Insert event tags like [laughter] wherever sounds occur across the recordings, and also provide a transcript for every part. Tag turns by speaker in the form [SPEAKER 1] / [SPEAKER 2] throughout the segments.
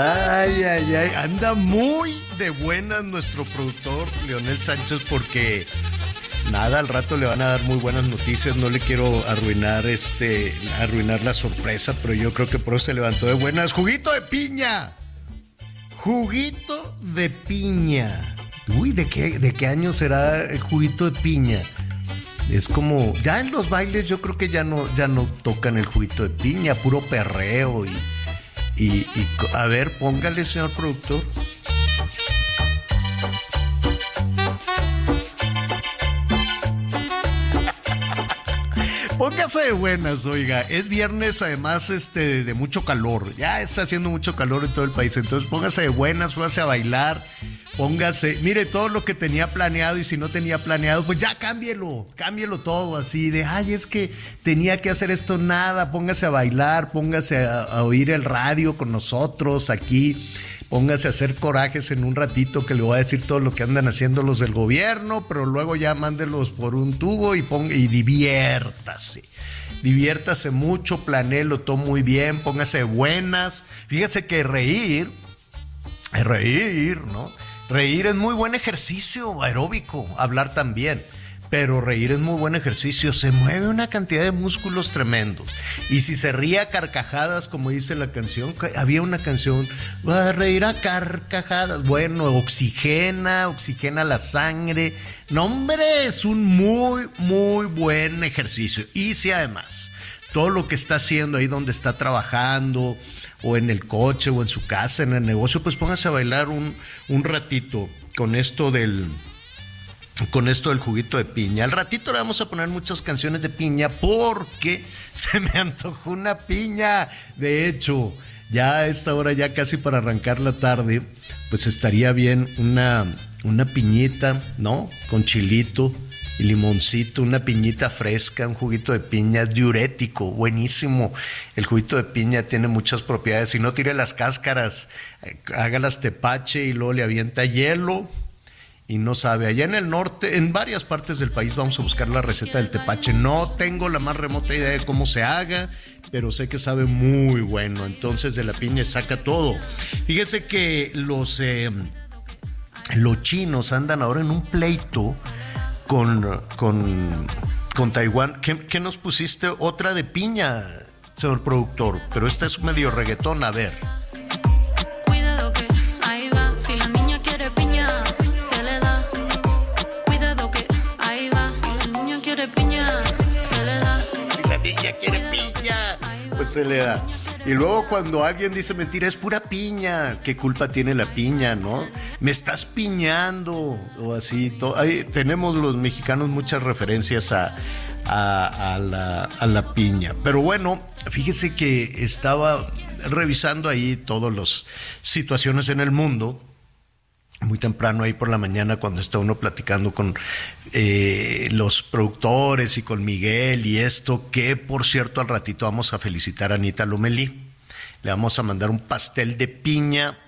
[SPEAKER 1] Ay, ay, ay. Anda muy de buenas nuestro productor Leonel Sánchez porque nada, al rato le van a dar muy buenas noticias. No le quiero arruinar este, arruinar la sorpresa, pero yo creo que por eso se levantó de buenas. Juguito de piña. Juguito de piña. Uy, ¿de qué, de qué año será el juguito de piña? Es como, ya en los bailes yo creo que ya no, ya no tocan el juguito de piña, puro perreo y, y, a ver, póngale, señor productor. Póngase de buenas, oiga. Es viernes, además, este, de mucho calor. Ya está haciendo mucho calor en todo el país. Entonces, póngase de buenas, póngase a bailar. Póngase, mire todo lo que tenía planeado y si no tenía planeado, pues ya cámbielo, cámbielo todo así de, ay, es que tenía que hacer esto, nada, póngase a bailar, póngase a, oír el radio con nosotros aquí, póngase a hacer corajes en un ratito que le voy a decir todo lo que andan haciendo los del gobierno, pero luego ya mándelos por un tubo y, ponga, y diviértase. Diviértase mucho, planéelo todo muy bien, póngase buenas. Fíjese que reír, reír, ¿no? Reír es muy buen ejercicio aeróbico, hablar también. Pero reír es muy buen ejercicio, se mueve una cantidad de músculos tremendos. Y si se ríe a carcajadas, como dice la canción, había una canción, va a reír a carcajadas. Bueno, oxigena, oxigena la sangre. No, hombre, es un muy, muy buen ejercicio. Y si además todo lo que está haciendo ahí donde está trabajando, o en el coche, o en su casa, en el negocio, pues póngase a bailar un, un ratito con esto del con esto del juguito de piña. Al ratito le vamos a poner muchas canciones de piña porque [laughs] se me antojó una piña. De hecho, ya a esta hora, ya casi para arrancar la tarde, pues estaría bien una, una piñita, ¿no? Con chilito limoncito, una piñita fresca, un juguito de piña diurético, buenísimo. El juguito de piña tiene muchas propiedades. Si no tire las cáscaras, hágalas tepache y luego le avienta hielo y no sabe. Allá en el norte, en varias partes del país vamos a buscar la receta del tepache. No tengo la más remota idea de cómo se haga, pero sé que sabe muy bueno. Entonces de la piña saca todo. Fíjese que los, eh, los chinos andan ahora en un pleito con, con, con Taiwán. ¿Qué, qué nos pusiste? Otra de piña, señor productor. Pero esta es medio reggaetón, a ver.
[SPEAKER 2] Cuidado que ahí va, si la niña quiere piña, se le da. Cuidado que ahí va, si la niña quiere piña, se le da.
[SPEAKER 1] Si la niña quiere piña, pues se le da. Y luego cuando alguien dice mentira, es pura piña. ¿Qué culpa tiene la piña, no? Me estás piñando o así. ay, tenemos los mexicanos muchas referencias a la, a la piña. Pero bueno, fíjese que estaba revisando ahí todas las situaciones en el mundo muy temprano ahí por la mañana cuando está uno platicando con eh, los productores y con Miguel y esto, que por cierto al ratito vamos a felicitar a Anita Lomelí. Le vamos a mandar un pastel de piña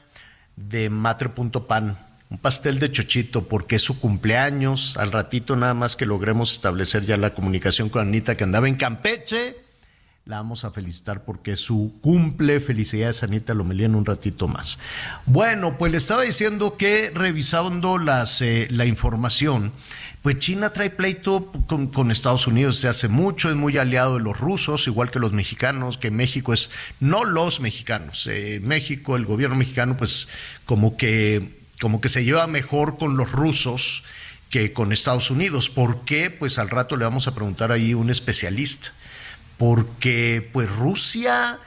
[SPEAKER 1] de matre.pan, un pastel de chochito porque es su cumpleaños. Al ratito nada más que logremos establecer ya la comunicación con Anita que andaba en Campeche. La vamos a felicitar porque su cumple. Felicidades, Anita Lomelí, en un ratito más. Bueno, pues le estaba diciendo que revisando las, eh, la información, pues China trae pleito con, Estados Unidos desde hace mucho, es muy aliado de los rusos, igual que los mexicanos, que México es, no los mexicanos, eh, México, el gobierno mexicano, pues como que, como que se lleva mejor con los rusos que con Estados Unidos. ¿Por qué? Pues al rato le vamos a preguntar ahí un especialista porque pues Rusia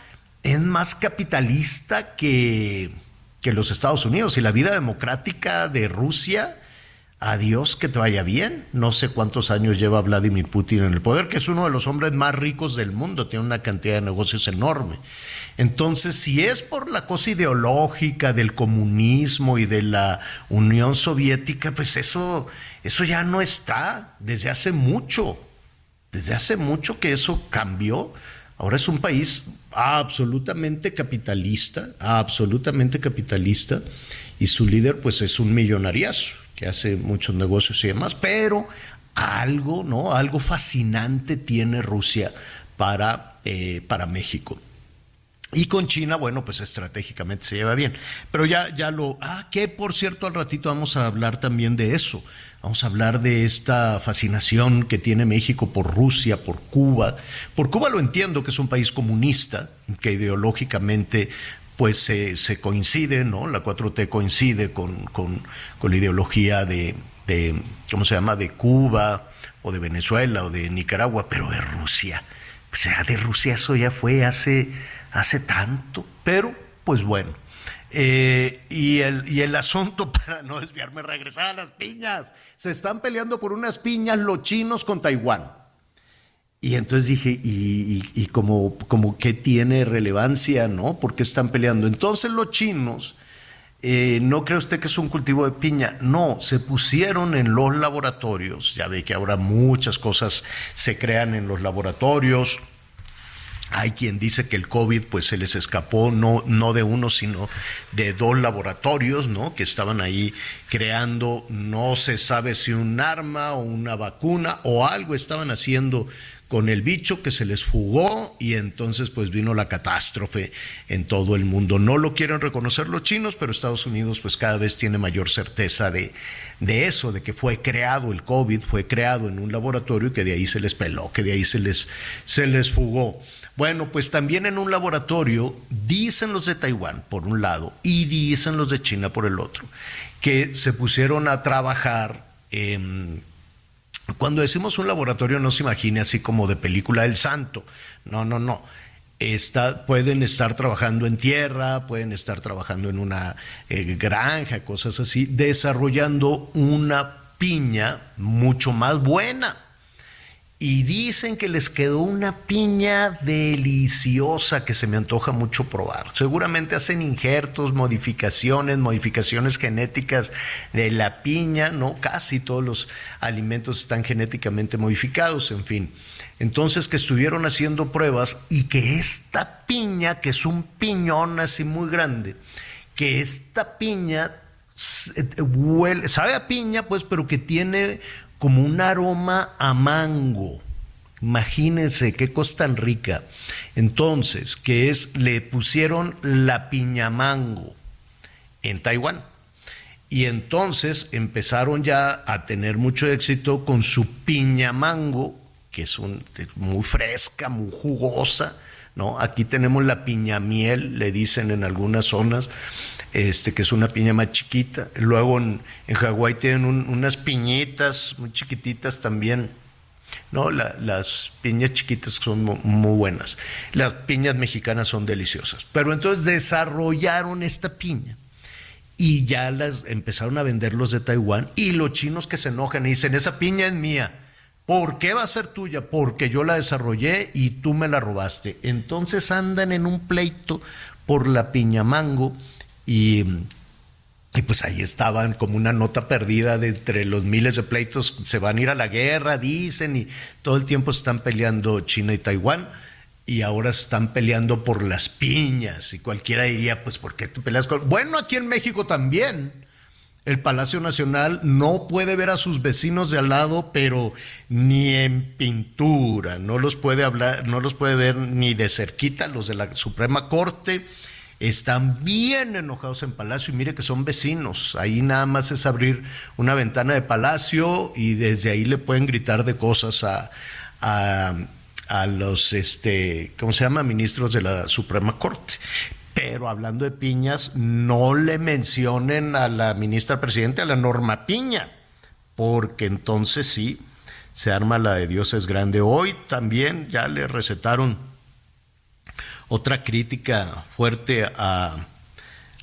[SPEAKER 1] es más capitalista que, que los Estados Unidos y la vida democrática de Rusia, adiós que te vaya bien. No sé cuántos años lleva Vladimir Putin en el poder, que es uno de los hombres más ricos del mundo, tiene una cantidad de negocios enorme. Entonces, si es por la cosa ideológica del comunismo y de la Unión Soviética, pues eso, eso ya no está desde hace mucho. Desde hace mucho que eso cambió. Ahora es un país absolutamente capitalista, absolutamente capitalista, y su líder pues es un millonariazo que hace muchos negocios y demás, pero algo, ¿no? Algo fascinante tiene Rusia para, eh, para México. Y con China, bueno, pues estratégicamente se lleva bien. Pero ya, ya lo. Ah, que por cierto, al ratito vamos a hablar también de eso. Vamos a hablar de esta fascinación que tiene México por Rusia, por Cuba. Por Cuba lo entiendo que es un país comunista, que ideológicamente pues se, coincide, ¿no? La 4T coincide con, la ideología de, de, ¿cómo se llama?, de Cuba o de Venezuela o de Nicaragua, pero de Rusia. O sea, de Rusia eso ya fue hace, hace tanto. Pero, pues bueno, eh, y, el, y el asunto, [laughs] para no desviarme, regresar a las piñas. Se están peleando por unas piñas los chinos con Taiwán. Y entonces dije, ¿y, y, como, como qué tiene relevancia, no? ¿Por qué están peleando? Entonces los chinos, eh, ¿no cree usted que es un cultivo de piña? No, se pusieron en los laboratorios. Ya ve que ahora muchas cosas se crean en los laboratorios hay quien dice que el COVID pues se les escapó no, no de uno, sino de dos laboratorios, ¿no? Que estaban ahí creando, no se sabe si un arma o una vacuna o algo estaban haciendo con el bicho que se les fugó y entonces pues vino la catástrofe en todo el mundo. No lo quieren reconocer los chinos, pero Estados Unidos pues cada vez tiene mayor certeza de, de eso, de que fue creado el COVID, fue creado en un laboratorio y que de ahí se les peló, que de ahí se les, se les fugó. Bueno, pues también en un laboratorio dicen los de Taiwán por un lado y dicen los de China por el otro, que se pusieron a trabajar. cuando decimos un laboratorio no se imagine así como de película del santo, no, no, no. Pueden estar trabajando en tierra, pueden estar trabajando en una eh, granja, cosas así, desarrollando una piña mucho más buena y dicen que les quedó una piña deliciosa que se me antoja mucho probar. Seguramente hacen injertos, modificaciones, modificaciones genéticas de la piña, ¿no? Casi todos los alimentos están genéticamente modificados, en fin. Entonces que estuvieron haciendo pruebas y que esta piña, que es un piñón así muy grande, que esta piña eh, sabe a piña, pues, pero que tiene como un aroma a mango. Imagínense qué cosa tan rica. Entonces, que es, le pusieron la piña mango en Taiwán. Y entonces empezaron ya a tener mucho éxito con su piña mango, que es muy fresca, muy jugosa, ¿no? Aquí tenemos la piña miel, le dicen en algunas zonas, este, que es una piña más chiquita. Luego en, Hawái tienen unas piñitas muy chiquititas también. No, las piñas chiquitas son muy, buenas. Las piñas mexicanas son deliciosas. Pero entonces desarrollaron esta piña y ya las empezaron a vender los de Taiwán y los chinos que se enojan y dicen, esa piña es mía. ¿Por qué va a ser tuya? Porque yo la desarrollé y tú me la robaste. Entonces andan en un pleito por la piña mango y, pues ahí estaban como una nota perdida de entre los miles de pleitos, se van a ir a la guerra, dicen, y todo el tiempo están peleando China y Taiwán. Y ahora están peleando por las piñas. Y cualquiera diría, pues, ¿por qué te peleas con.? Bueno, aquí en México también. el Palacio Nacional no puede ver a sus vecinos de al lado, pero ni en pintura, no los puede hablar, no los puede ver ni de cerquita los de la Suprema Corte. Están bien enojados en Palacio y mire que son vecinos. Ahí nada más es abrir una ventana de Palacio y desde ahí le pueden gritar de cosas a, a, los, este, ¿cómo se llama? Ministros de la Suprema Corte. Pero hablando de piñas, no le mencionen a la ministra presidenta, a la Norma Piña, porque entonces sí, se arma la de Dios es grande. Hoy también ya le recetaron otra crítica fuerte a,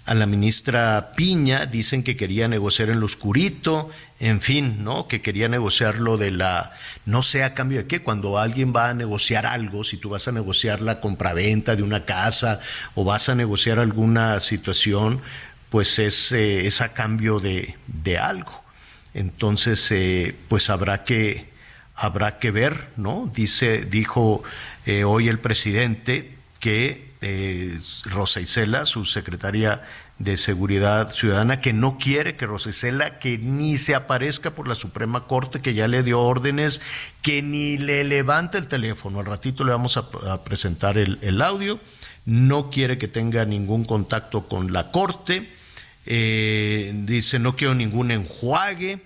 [SPEAKER 1] a la ministra Piña, dicen que quería negociar en lo oscurito, en fin, ¿no? Que quería negociar lo de la, no sé a cambio de qué, cuando alguien va a negociar algo, si tú vas a negociar la compraventa de una casa o vas a negociar alguna situación, pues es, eh, es a cambio de, de algo. Entonces, eh, pues habrá que, habrá que ver, ¿no? Dice, dijo eh, hoy el presidente que eh, Rosa Isela, su secretaria de Seguridad Ciudadana, que no quiere que Rosa Isela, que ni se aparezca por la Suprema Corte, que ya le dio órdenes, que ni le levante el teléfono. Al ratito le vamos a, presentar el, el, audio. No quiere que tenga ningún contacto con la Corte. Eh, dice, no quiero ningún enjuague.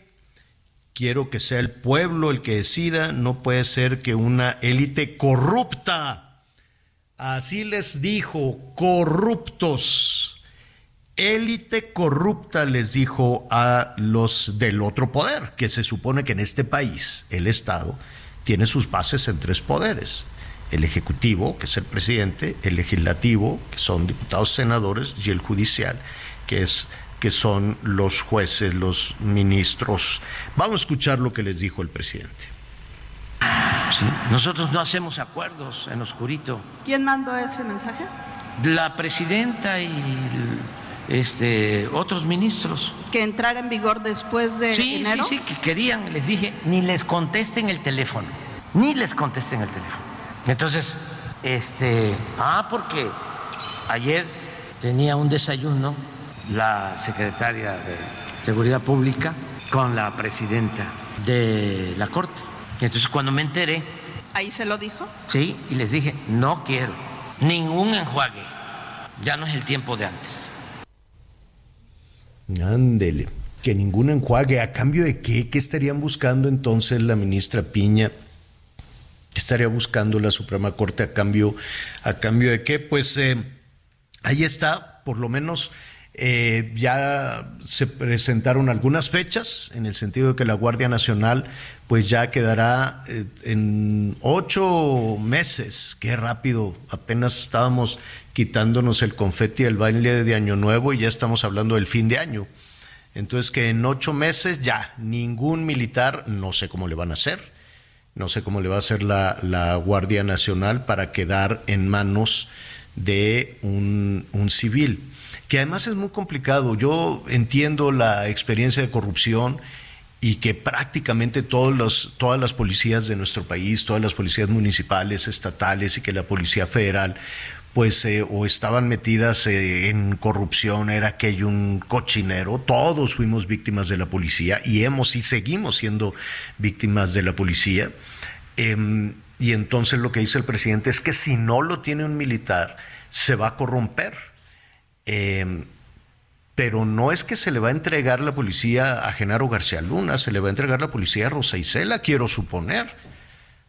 [SPEAKER 1] Quiero que sea el pueblo el que decida. No puede ser que una élite corrupta Así les dijo, corruptos. Élite corrupta les dijo a los del otro poder, que se supone que en este país el Estado tiene sus bases en tres poderes. El Ejecutivo, que es el presidente, el Legislativo, que son diputados, senadores, y el Judicial, que es que son los jueces, los ministros. Vamos a escuchar lo que les dijo el presidente.
[SPEAKER 3] ¿Sí? Nosotros no hacemos acuerdos en oscurito.
[SPEAKER 4] ¿Quién mandó ese mensaje?
[SPEAKER 3] La presidenta y este, otros ministros.
[SPEAKER 4] ¿Que entrara en vigor después de
[SPEAKER 3] sí,
[SPEAKER 4] enero?
[SPEAKER 3] Sí, sí, que querían, les dije, ni les contesten el teléfono, ni les contesten el teléfono. Entonces, este, ah, porque ayer tenía un desayuno la secretaria de Seguridad Pública con la presidenta de la Corte. Entonces cuando me enteré...
[SPEAKER 4] ¿Ahí se lo dijo?
[SPEAKER 3] Sí, y les dije, no quiero ningún enjuague. Ya no es el tiempo de antes.
[SPEAKER 1] Ándele, que ningún enjuague. ¿A cambio de qué? ¿Qué estarían buscando entonces la ministra Piña? ¿Qué estaría buscando la Suprema Corte a cambio, a cambio de qué? Pues eh, ahí está, por lo menos eh, ya se presentaron algunas fechas en el sentido de que la Guardia Nacional pues ya quedará eh, en ocho meses. Qué rápido, apenas estábamos quitándonos el confeti del baile de Año Nuevo y ya estamos hablando del fin de año. Entonces que en ocho meses ya ningún militar, no sé cómo le van a hacer, no sé cómo le va a hacer la, la Guardia Nacional para quedar en manos de un, un civil que además es muy complicado. Yo entiendo la experiencia de corrupción y que prácticamente todas las policías de nuestro país, todas las policías municipales, estatales y que la Policía Federal, pues eh, o estaban metidas eh, en corrupción, era que hay un cochinero, todos fuimos víctimas de la policía y hemos y seguimos siendo víctimas de la policía. Eh, y entonces lo que dice el presidente es que si no lo tiene un militar, se va a corromper. Eh, pero no es que se le va a entregar la policía a Genaro García Luna, se le va a entregar la policía a Rosa Isela, quiero suponer,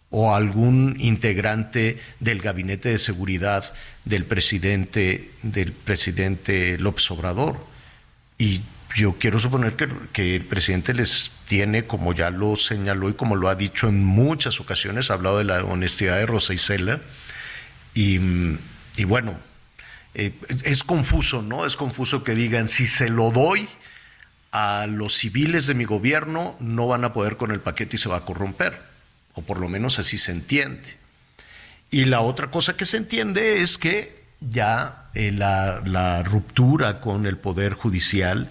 [SPEAKER 1] o a algún integrante del gabinete de seguridad del presidente, del presidente López Obrador. Y yo quiero suponer que, que, el presidente les tiene, como ya lo señaló y como lo ha dicho en muchas ocasiones, ha hablado de la honestidad de Rosa Isela. Y, y bueno, eh, es confuso, ¿no? Es confuso que digan, si se lo doy a los civiles de mi gobierno, no van a poder con el paquete y se va a corromper, o por lo menos así se entiende. Y la otra cosa que se entiende es que ya eh, la, la ruptura con el poder judicial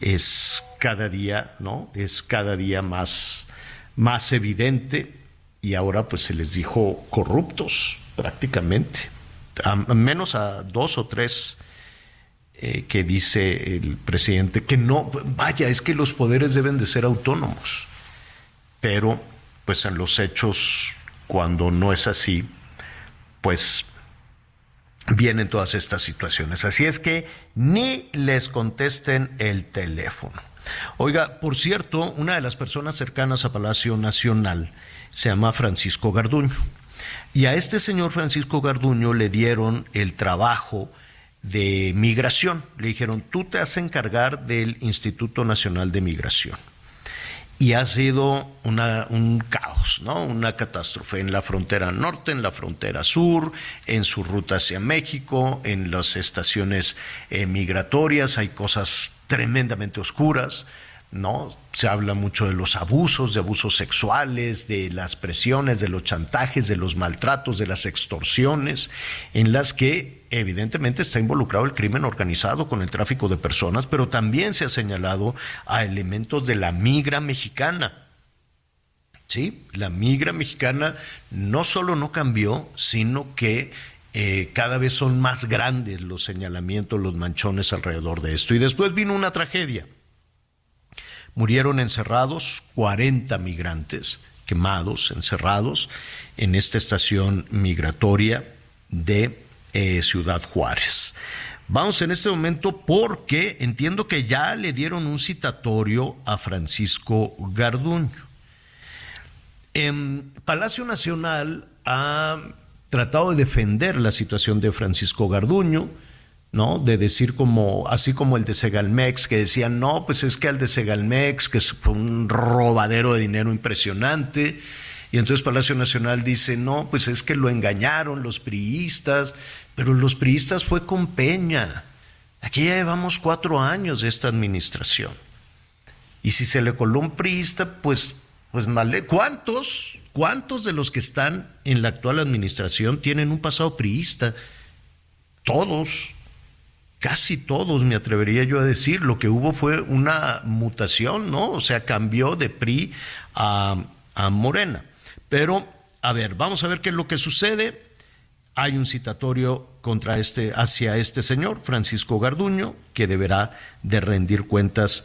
[SPEAKER 1] es cada día, ¿no? Es cada día más, más evidente y ahora pues se les dijo corruptos prácticamente a menos a dos o tres eh, que dice el presidente que no, vaya, es que los poderes deben de ser autónomos, pero pues en los hechos, cuando no es así, pues vienen todas estas situaciones. Así es que ni les contesten el teléfono. Oiga, por cierto, una de las personas cercanas a Palacio Nacional se llama Francisco Garduño. Y a este señor Francisco Garduño le dieron el trabajo de migración. Le dijeron, tú te has encargar del Instituto Nacional de Migración y ha sido un caos, ¿no? Una catástrofe en la frontera norte, en la frontera sur, en su ruta hacia México, en las estaciones eh, migratorias, hay cosas tremendamente oscuras. ¿No? Se habla mucho de los abusos, de abusos sexuales, de las presiones, de los chantajes, de los maltratos, de las extorsiones, en las que evidentemente está involucrado el crimen organizado con el tráfico de personas, pero también se ha señalado a elementos de la migra mexicana. Sí, la migra mexicana no solo no cambió, sino que eh, cada vez son más grandes los señalamientos, los manchones alrededor de esto. Y después vino una tragedia Murieron encerrados 40 migrantes, quemados, encerrados en esta estación migratoria de eh, Ciudad Juárez. Vamos en este momento porque entiendo que ya le dieron un citatorio a Francisco Garduño. En Palacio Nacional ha tratado de defender la situación de Francisco Garduño, ¿no? De decir como, así como el de Segalmex, que decían, no, pues es que el de Segalmex, que fue un robadero de dinero impresionante, y entonces Palacio Nacional dice, no, pues es que lo engañaron los priistas, pero los priistas fue con Peña. Aquí ya llevamos cuatro años de esta administración. Y si se le coló un priista, pues, pues mal. ¿Cuántos, cuántos de los que están en la actual administración tienen un pasado priista? Todos casi todos, me atrevería yo a decir, lo que hubo fue una mutación, ¿no? O sea, cambió de PRI a, Morena. Pero, a ver, vamos a ver qué es lo que sucede. Hay un citatorio contra este, hacia este señor, Francisco Garduño, que deberá de rendir cuentas.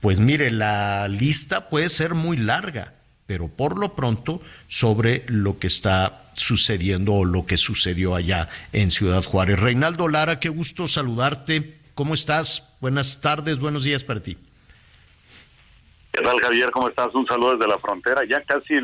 [SPEAKER 1] Pues mire, la lista puede ser muy larga, pero por lo pronto sobre lo que está sucediendo o lo que sucedió allá en Ciudad Juárez. Reinaldo Lara, qué gusto saludarte. ¿Cómo estás? Buenas tardes, buenos días para ti.
[SPEAKER 5] ¿Qué tal, Javier? ¿Cómo estás? Un saludo desde la frontera. Ya casi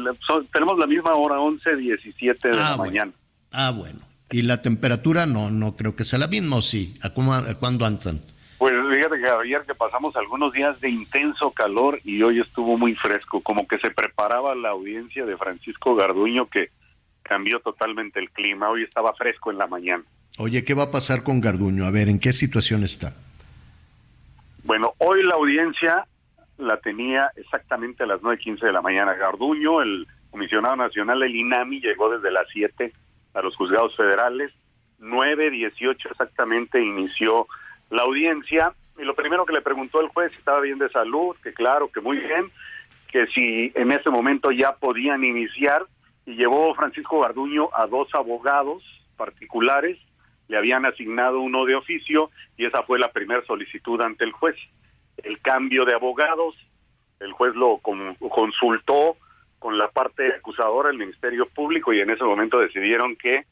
[SPEAKER 5] tenemos la misma hora, 11, 17 de la
[SPEAKER 1] ah,
[SPEAKER 5] mañana.
[SPEAKER 1] Ah, bueno. ¿Y la temperatura? No, no creo que sea la misma, ¿o sí? ¿A, cómo, a cuándo andan?
[SPEAKER 5] Pues fíjate, Javier, que pasamos algunos días de intenso calor y hoy estuvo muy fresco, como que se preparaba la audiencia de Francisco Garduño que cambió totalmente el clima. Hoy estaba fresco en la mañana.
[SPEAKER 1] Oye, ¿qué va a pasar con Garduño? A ver, ¿en qué situación está?
[SPEAKER 5] Bueno, hoy la audiencia la tenía exactamente a las 9.15 de la mañana. Garduño, el comisionado nacional del INAMI, llegó desde las 7 a los juzgados federales. 9.18 exactamente inició la audiencia. Y lo primero que le preguntó el juez si estaba bien de salud, que claro, que muy bien, que si en ese momento ya podían iniciar y llevó Francisco Garduño a dos abogados particulares, le habían asignado uno de oficio y esa fue la primera solicitud ante el juez. El cambio de abogados, el juez lo consultó con la parte acusadora, el Ministerio Público, y en ese momento decidieron que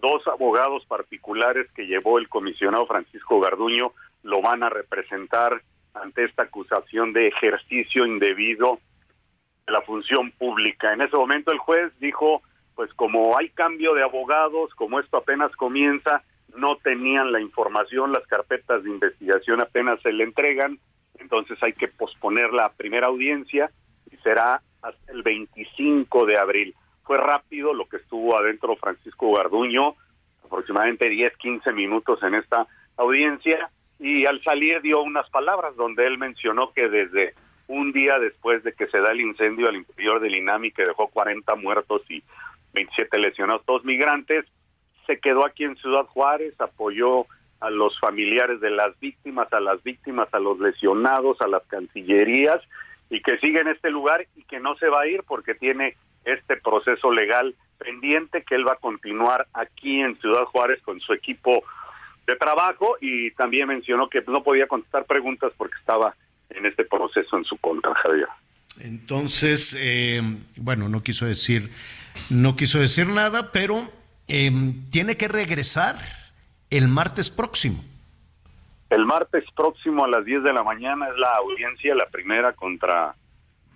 [SPEAKER 5] dos abogados particulares que llevó el comisionado Francisco Garduño lo van a representar ante esta acusación de ejercicio indebido la función pública. En ese momento el juez dijo, pues como hay cambio de abogados, como esto apenas comienza, no tenían la información, las carpetas de investigación apenas se le entregan, entonces hay que posponer la primera audiencia y será hasta el 25 de abril. Fue rápido lo que estuvo adentro Francisco Garduño, aproximadamente 10, 15 minutos en esta audiencia, y al salir dio unas palabras donde él mencionó que desde un día después de que se da el incendio al interior del INAMI que dejó 40 muertos y 27 lesionados, todos migrantes, se quedó aquí en Ciudad Juárez, apoyó a los familiares de las víctimas, a las víctimas, a los lesionados, a las cancillerías y que sigue en este lugar y que no se va a ir porque tiene este proceso legal pendiente que él va a continuar aquí en Ciudad Juárez con su equipo de trabajo y también mencionó que no podía contestar preguntas porque estaba en este proceso en su contra, Javier.
[SPEAKER 1] Entonces, eh, bueno, no quiso decir, no quiso decir nada, pero eh, tiene que regresar el martes próximo.
[SPEAKER 5] El martes próximo a las 10 de la mañana es la audiencia, la primera contra,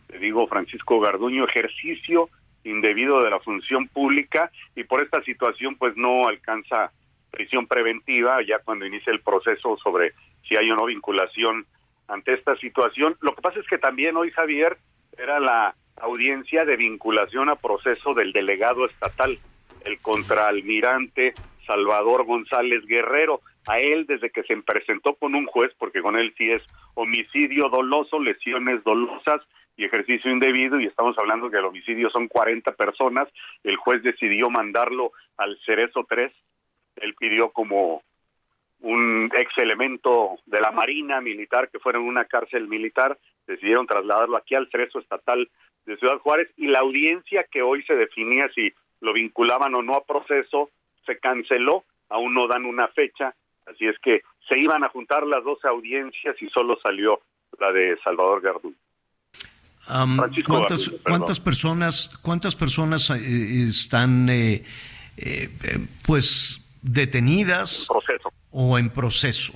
[SPEAKER 5] te digo, Francisco Garduño, ejercicio indebido de la función pública y por esta situación pues no alcanza prisión preventiva ya cuando inicia el proceso sobre si hay o no vinculación ante esta situación. Lo que pasa es que también hoy, Javier, era la audiencia de vinculación a proceso del delegado estatal, el contraalmirante Salvador González Guerrero. A él, desde que se presentó con un juez, porque con él sí es homicidio doloso, lesiones dolosas y ejercicio indebido, y estamos hablando que el homicidio son 40 personas, el juez decidió mandarlo al Cerezo 3, él pidió como un ex elemento de la Marina militar que fuera en una cárcel militar, decidieron trasladarlo aquí al Cerezo Estatal de Ciudad Juárez y la audiencia que hoy se definía si lo vinculaban o no a proceso se canceló, aún no dan una fecha, así es que se iban a juntar las dos audiencias y solo salió la de Salvador Gardú.
[SPEAKER 1] Um, ¿cuántas, ¿Cuántas personas, cuántas personas eh, están, eh, eh, pues, detenidas o en proceso?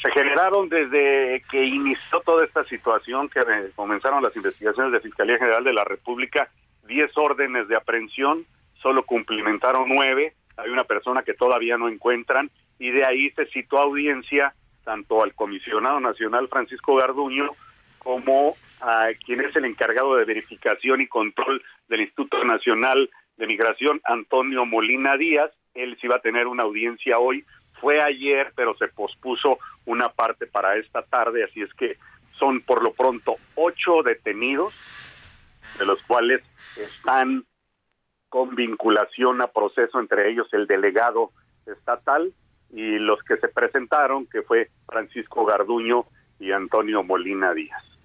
[SPEAKER 5] Se generaron desde que inició toda esta situación, que comenzaron las investigaciones de Fiscalía General de la República, 10 órdenes de aprehensión, solo cumplimentaron nueve, hay una persona que todavía no encuentran, y de ahí se citó audiencia tanto al comisionado nacional Francisco Garduño como a quien es el encargado de verificación y control del Instituto Nacional de Migración, Antonio Molina Díaz, él sí va a tener una audiencia hoy. Fue ayer, pero se pospuso una parte para esta tarde, así es que son por lo pronto ocho detenidos, de los cuales están con vinculación a proceso, entre ellos el delegado estatal y los que se presentaron, que fue Francisco Garduño y Antonio Molina Díaz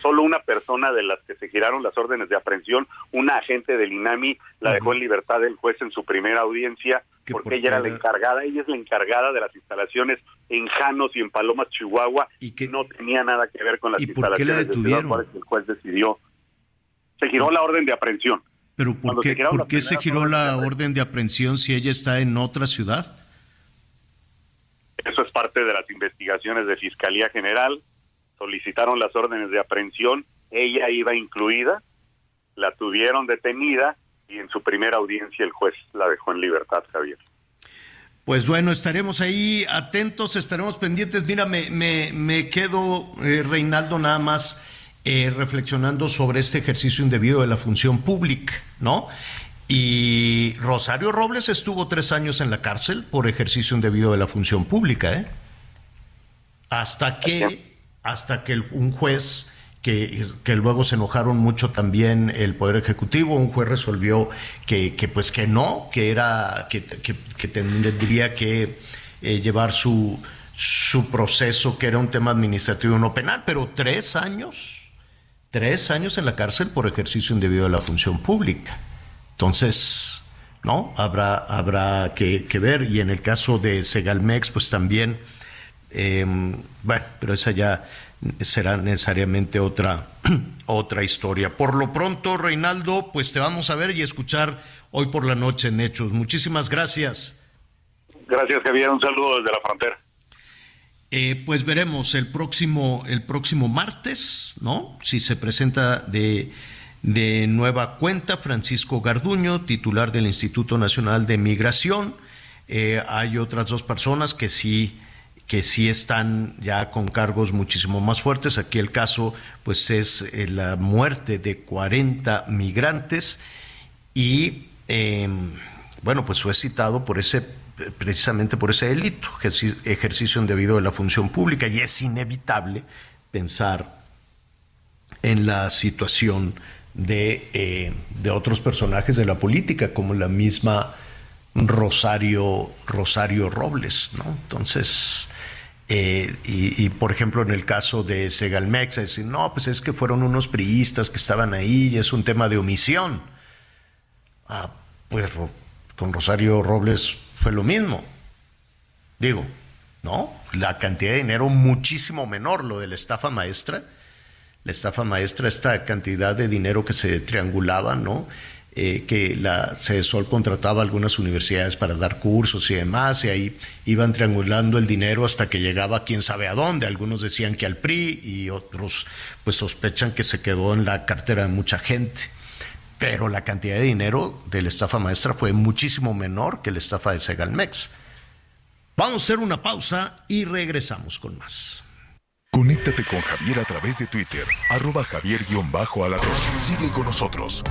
[SPEAKER 5] solo una persona de las que se giraron las órdenes de aprehensión, una agente del INAMI, la dejó en libertad el juez en su primera audiencia, porque ella era la encargada, ella es la encargada de las instalaciones en Janos y en Palomas, Chihuahua, y que no tenía nada que ver con las
[SPEAKER 1] ¿Y
[SPEAKER 5] instalaciones
[SPEAKER 1] por qué la detuvieron?
[SPEAKER 5] el juez decidió. Se giró la orden de aprehensión.
[SPEAKER 1] ¿Pero por qué, ¿por qué se giró la orden de aprehensión si ella está en otra ciudad?
[SPEAKER 5] Eso es parte de las investigaciones de Fiscalía General solicitaron las órdenes de aprehensión, ella iba incluida, la tuvieron detenida y en su primera audiencia el juez la dejó en libertad, Javier.
[SPEAKER 1] Pues bueno, estaremos ahí atentos, estaremos pendientes. Mira, me, me, quedo, eh, Reinaldo, nada más eh, reflexionando sobre este ejercicio indebido de la función pública, ¿no? Y Rosario Robles estuvo tres años en la cárcel por ejercicio indebido de la función pública, ¿eh? Hasta que hasta que un juez que, que, luego se enojaron mucho también el Poder Ejecutivo, un juez resolvió que, que pues que no, que era, que, que tendría que eh, llevar su, su proceso, que era un tema administrativo no penal, pero tres años, tres años en la cárcel por ejercicio indebido de la función pública. Entonces, ¿no? Habrá, habrá que, ver, y en el caso de Segalmex, pues también Em, bueno, pero esa ya será necesariamente otra, [clears throat] otra historia. Por lo pronto, Reinaldo, pues te vamos a ver y escuchar hoy por la noche en Hechos. Muchísimas gracias.
[SPEAKER 5] Gracias, Javier. Un saludo desde la frontera.
[SPEAKER 1] Eh, pues veremos el próximo, el próximo martes, ¿no? Si se presenta de, de nueva cuenta Francisco Garduño, titular del Instituto Nacional de Migración. Eh, hay otras dos personas que sí que sí están ya con cargos muchísimo más fuertes. Aquí el caso pues es eh, la muerte de 40 migrantes y em, bueno, pues fue citado por ese precisamente por ese delito, ejercicio indebido de la función pública y es inevitable pensar en la situación de, eh, de otros personajes de la política como la misma Rosario Rosario Robles, ¿no? Entonces, eh, y, por ejemplo, en el caso de Segalmex, decir, no, pues es que fueron unos priistas que estaban ahí y es un tema de omisión. Ah, pues con Rosario Robles fue lo mismo. Digo, ¿no? La cantidad de dinero muchísimo menor, lo de la estafa maestra. La estafa maestra, esta cantidad de dinero que se triangulaba, ¿no? Eh, que la CESOL contrataba algunas universidades para dar cursos y demás, y ahí iban triangulando el dinero hasta que llegaba quién sabe a dónde. Algunos decían que al PRI y otros pues sospechan que se quedó en la cartera de mucha gente. Pero la cantidad de dinero de la estafa maestra fue muchísimo menor que la estafa de Segalmex. Vamos a hacer una pausa y regresamos con más.
[SPEAKER 6] Conéctate con Javier a través de Twitter, arroba javier-alatón. Sigue con nosotros.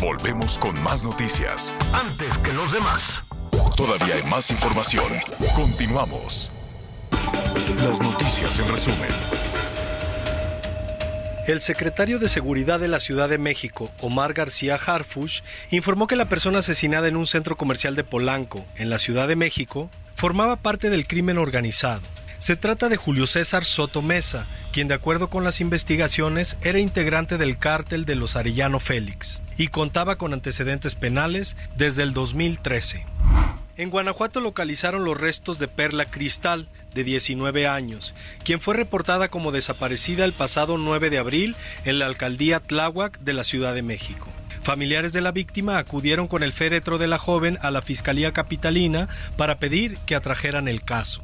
[SPEAKER 6] Volvemos con más noticias.
[SPEAKER 7] Antes que los demás.
[SPEAKER 6] Todavía hay más información. Continuamos. Las noticias en resumen.
[SPEAKER 8] El secretario de Seguridad de la Ciudad de México, Omar García Harfush, informó que la persona asesinada en un centro comercial de Polanco, en la Ciudad de México, formaba parte del crimen organizado se trata de Julio César Soto Mesa, quien de acuerdo con las investigaciones era integrante del cártel de los Arellano Félix y contaba con antecedentes penales desde el 2013. En Guanajuato localizaron los restos de Perla Cristal, de 19 años, quien fue reportada como desaparecida el pasado 9 de abril en la alcaldía Tláhuac de la Ciudad de México. Familiares de la víctima acudieron con el féretro de la joven a la Fiscalía Capitalina para pedir que atrajeran el caso.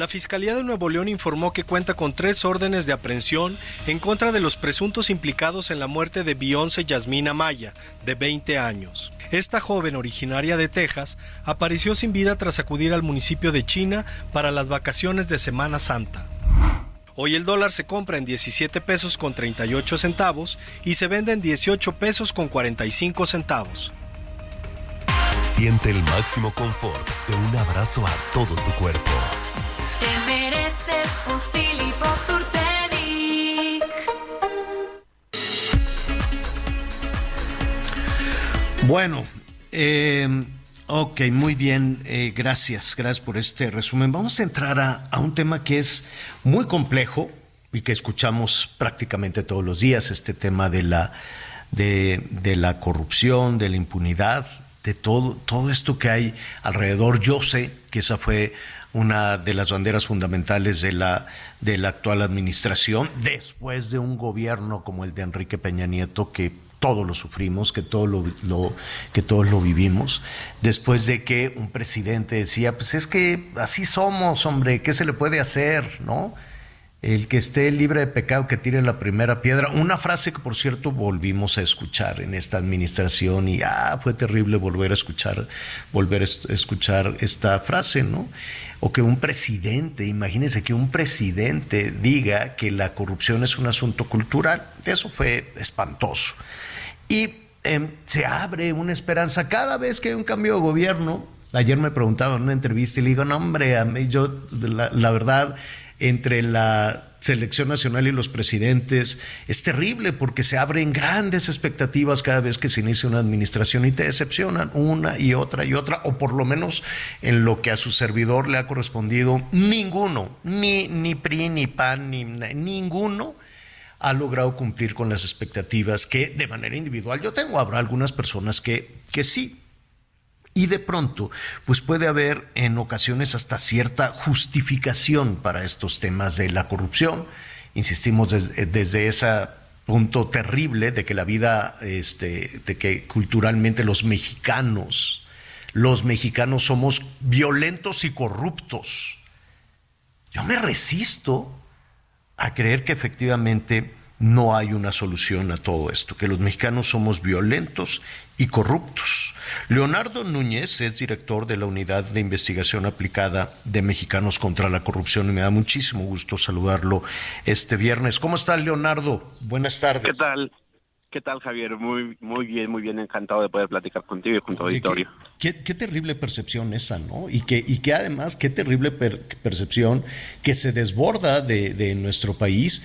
[SPEAKER 8] La Fiscalía de Nuevo León informó que cuenta con tres órdenes de aprehensión en contra de los presuntos implicados en la muerte de Beyoncé Yasmina Maya, de 20 años. Esta joven originaria de Texas apareció sin vida tras acudir al municipio de China para las vacaciones de Semana Santa. Hoy el dólar se compra en 17 pesos con 38 centavos y se vende en 18 pesos con 45 centavos.
[SPEAKER 9] Siente el máximo confort de un abrazo a todo tu cuerpo.
[SPEAKER 1] Bueno, eh, ok, muy bien, eh, gracias, gracias por este resumen. Vamos a entrar a, un tema que es muy complejo y que escuchamos prácticamente todos los días, este tema de la, de, de la corrupción, de la impunidad, de todo, todo esto que hay alrededor. Yo sé que esa fue una de las banderas fundamentales de la, de la actual administración, después de un gobierno como el de Enrique Peña Nieto, que todos lo sufrimos, que todos lo, que todos lo vivimos, después de que un presidente decía, pues es que así somos, hombre, ¿qué se le puede hacer? ¿No? El que esté libre de pecado que tire la primera piedra. Una frase que, por cierto, volvimos a escuchar en esta administración y ah, fue terrible volver a escuchar, volver a escuchar esta frase, ¿no? O que un presidente, imagínense que un presidente diga que la corrupción es un asunto cultural. Eso fue espantoso. Y eh, se abre una esperanza cada vez que hay un cambio de gobierno. Ayer me preguntaban en una entrevista y le digo, no, hombre, a mí yo, la, la verdad entre la selección nacional y los presidentes es terrible porque se abren grandes expectativas cada vez que se inicia una administración y te decepcionan una y otra y otra, o por lo menos en lo que a su servidor le ha correspondido, ninguno, ni, ni PRI, ni PAN, ni ninguno ha logrado cumplir con las expectativas que de manera individual yo tengo. Habrá algunas personas que, que sí, y de pronto, pues puede haber en ocasiones hasta cierta justificación para estos temas de la corrupción. Insistimos desde, desde ese punto terrible de que la vida, este, de que culturalmente los mexicanos, los mexicanos somos violentos y corruptos. Yo me resisto a creer que efectivamente no hay una solución a todo esto, que los mexicanos somos violentos y corruptos. Leonardo Núñez es director de la Unidad de Investigación Aplicada de Mexicanos contra la Corrupción y me da muchísimo gusto saludarlo este viernes. ¿Cómo está Leonardo? Buenas tardes.
[SPEAKER 10] ¿Qué tal? ¿Qué tal, Javier? Muy, muy bien, muy bien, encantado de poder platicar contigo y con tu auditorio.
[SPEAKER 1] Qué, qué, qué, terrible percepción esa, ¿no? Y que, y que además, qué terrible per percepción que se desborda de, de nuestro país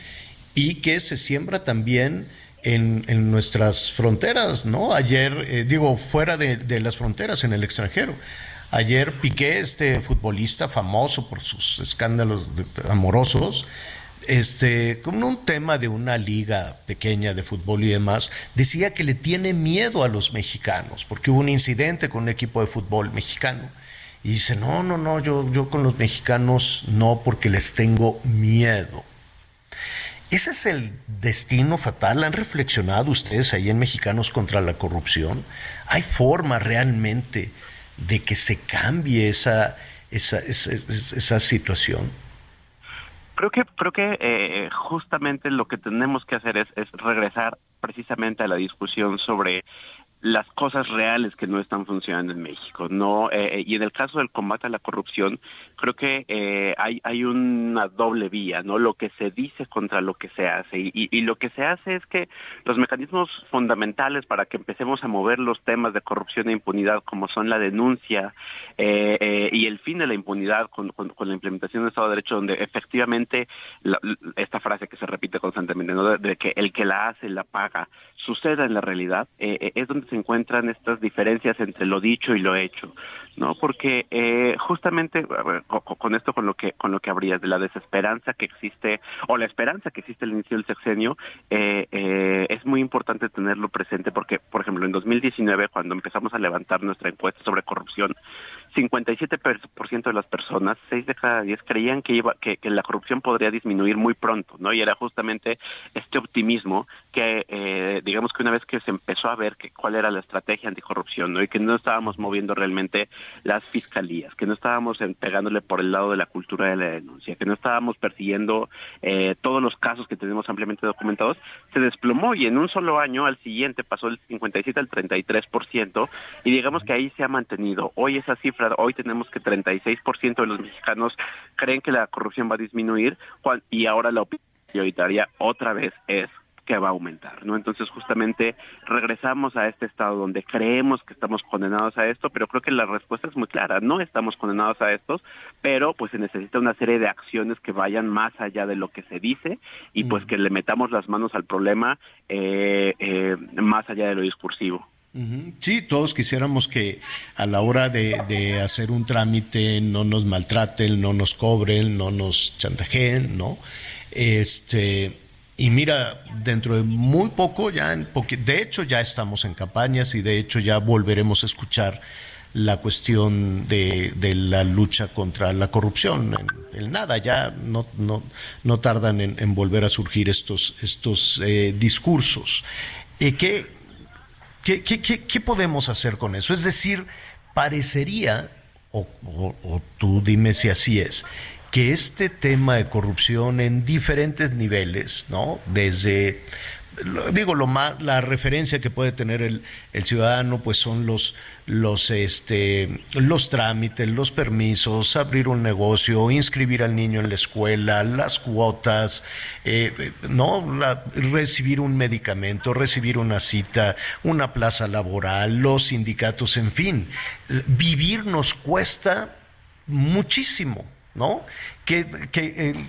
[SPEAKER 1] y que se siembra también en, en nuestras fronteras, ¿no? Ayer, eh, digo, fuera de, de, las fronteras, en el extranjero. Ayer Piqué, este futbolista famoso por sus escándalos amorosos, este, con un tema de una liga pequeña de fútbol y demás, decía que le tiene miedo a los mexicanos, porque hubo un incidente con un equipo de fútbol mexicano y dice, no, no, no, yo, yo con los mexicanos no, porque les tengo miedo. ¿Ese es el destino fatal? ¿Han reflexionado ustedes ahí en Mexicanos contra la corrupción? ¿Hay forma realmente de que se cambie esa, esa, esa, esa situación?
[SPEAKER 10] Creo que creo que eh, justamente lo que tenemos que hacer es, es regresar precisamente a la discusión sobre las cosas reales que no están funcionando en México, no eh, y en el caso del combate a la corrupción creo que eh, hay una doble vía, no lo que se dice contra lo que se hace. Y, y, lo que se hace es que los mecanismos fundamentales para que empecemos a mover los temas de corrupción e impunidad como son la denuncia eh, y el fin de la impunidad con, con, con, la implementación del Estado de Derecho donde efectivamente esta frase que se repite constantemente ¿no? de, de, que el que la hace la paga suceda en la realidad es donde se encuentran estas diferencias entre lo dicho y lo hecho, ¿no? Porque eh, justamente con, esto con lo que con lo que habría de la desesperanza que existe o la esperanza que existe al inicio del sexenio eh, eh, es muy importante tenerlo presente porque, por ejemplo, en 2019 cuando empezamos a levantar nuestra encuesta sobre corrupción 57% de las personas, 6 de cada 10, creían que, iba, que, la corrupción podría disminuir muy pronto, ¿no? Y era justamente este optimismo que, eh, digamos que una vez que se empezó a ver que, cuál era la estrategia anticorrupción, ¿no? Y que no estábamos moviendo realmente las fiscalías, que no estábamos pegándole por el lado de la cultura de la denuncia, que no estábamos persiguiendo eh, todos los casos que tenemos ampliamente documentados, se desplomó y en un solo año al siguiente pasó del 57 al 33% y digamos que ahí se ha mantenido. Hoy esa cifra hoy tenemos que 36% de los mexicanos creen que la corrupción va a disminuir y ahora la opinión prioritaria otra vez es que va a aumentar, ¿no? Entonces justamente regresamos a este estado donde creemos que estamos condenados a esto, pero creo que la respuesta es muy clara, no estamos condenados a estos, pero pues se necesita una serie de acciones que vayan más allá de lo que se dice y pues que le metamos las manos al problema eh, eh, más allá de lo discursivo.
[SPEAKER 1] Sí, todos quisiéramos que a la hora de, de, hacer un trámite no nos maltraten, no nos cobren, no nos chantajeen, ¿no? Este, y mira, dentro de muy poco, ya en de hecho ya estamos en campañas y de hecho ya volveremos a escuchar la cuestión de, de la lucha contra la corrupción. En nada, ya no, no, no tardan en, en, volver a surgir estos, estos eh, discursos. Eh, ¿qué, ¿Qué, podemos hacer con eso? Es decir, parecería, o, tú dime si así es, que este tema de corrupción en diferentes niveles, ¿no? Desde digo lo más la referencia que puede tener el, el ciudadano pues son los los este los trámites los permisos abrir un negocio inscribir al niño en la escuela las cuotas eh, no la, recibir un medicamento recibir una cita una plaza laboral los sindicatos en fin. Vivir nos cuesta muchísimo no que, que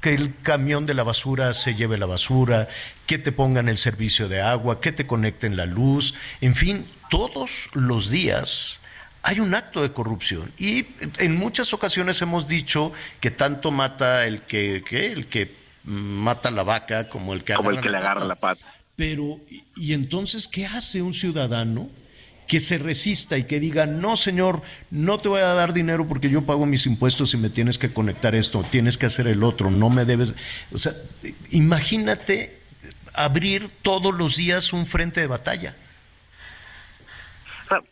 [SPEAKER 1] que el camión de la basura se lleve la basura, que te pongan el servicio de agua, que te conecten la luz, en fin, todos los días hay un acto de corrupción. Y en muchas ocasiones hemos dicho que tanto mata el que, que el que mata la vaca como el que,
[SPEAKER 10] como el que le agarra la pata.
[SPEAKER 1] Pero y entonces qué hace un ciudadano que se resista y que diga, no señor, no te voy a dar dinero porque yo pago mis impuestos y me tienes que conectar esto, tienes que hacer el otro, no me debes. O sea, imagínate abrir todos los días un frente de batalla.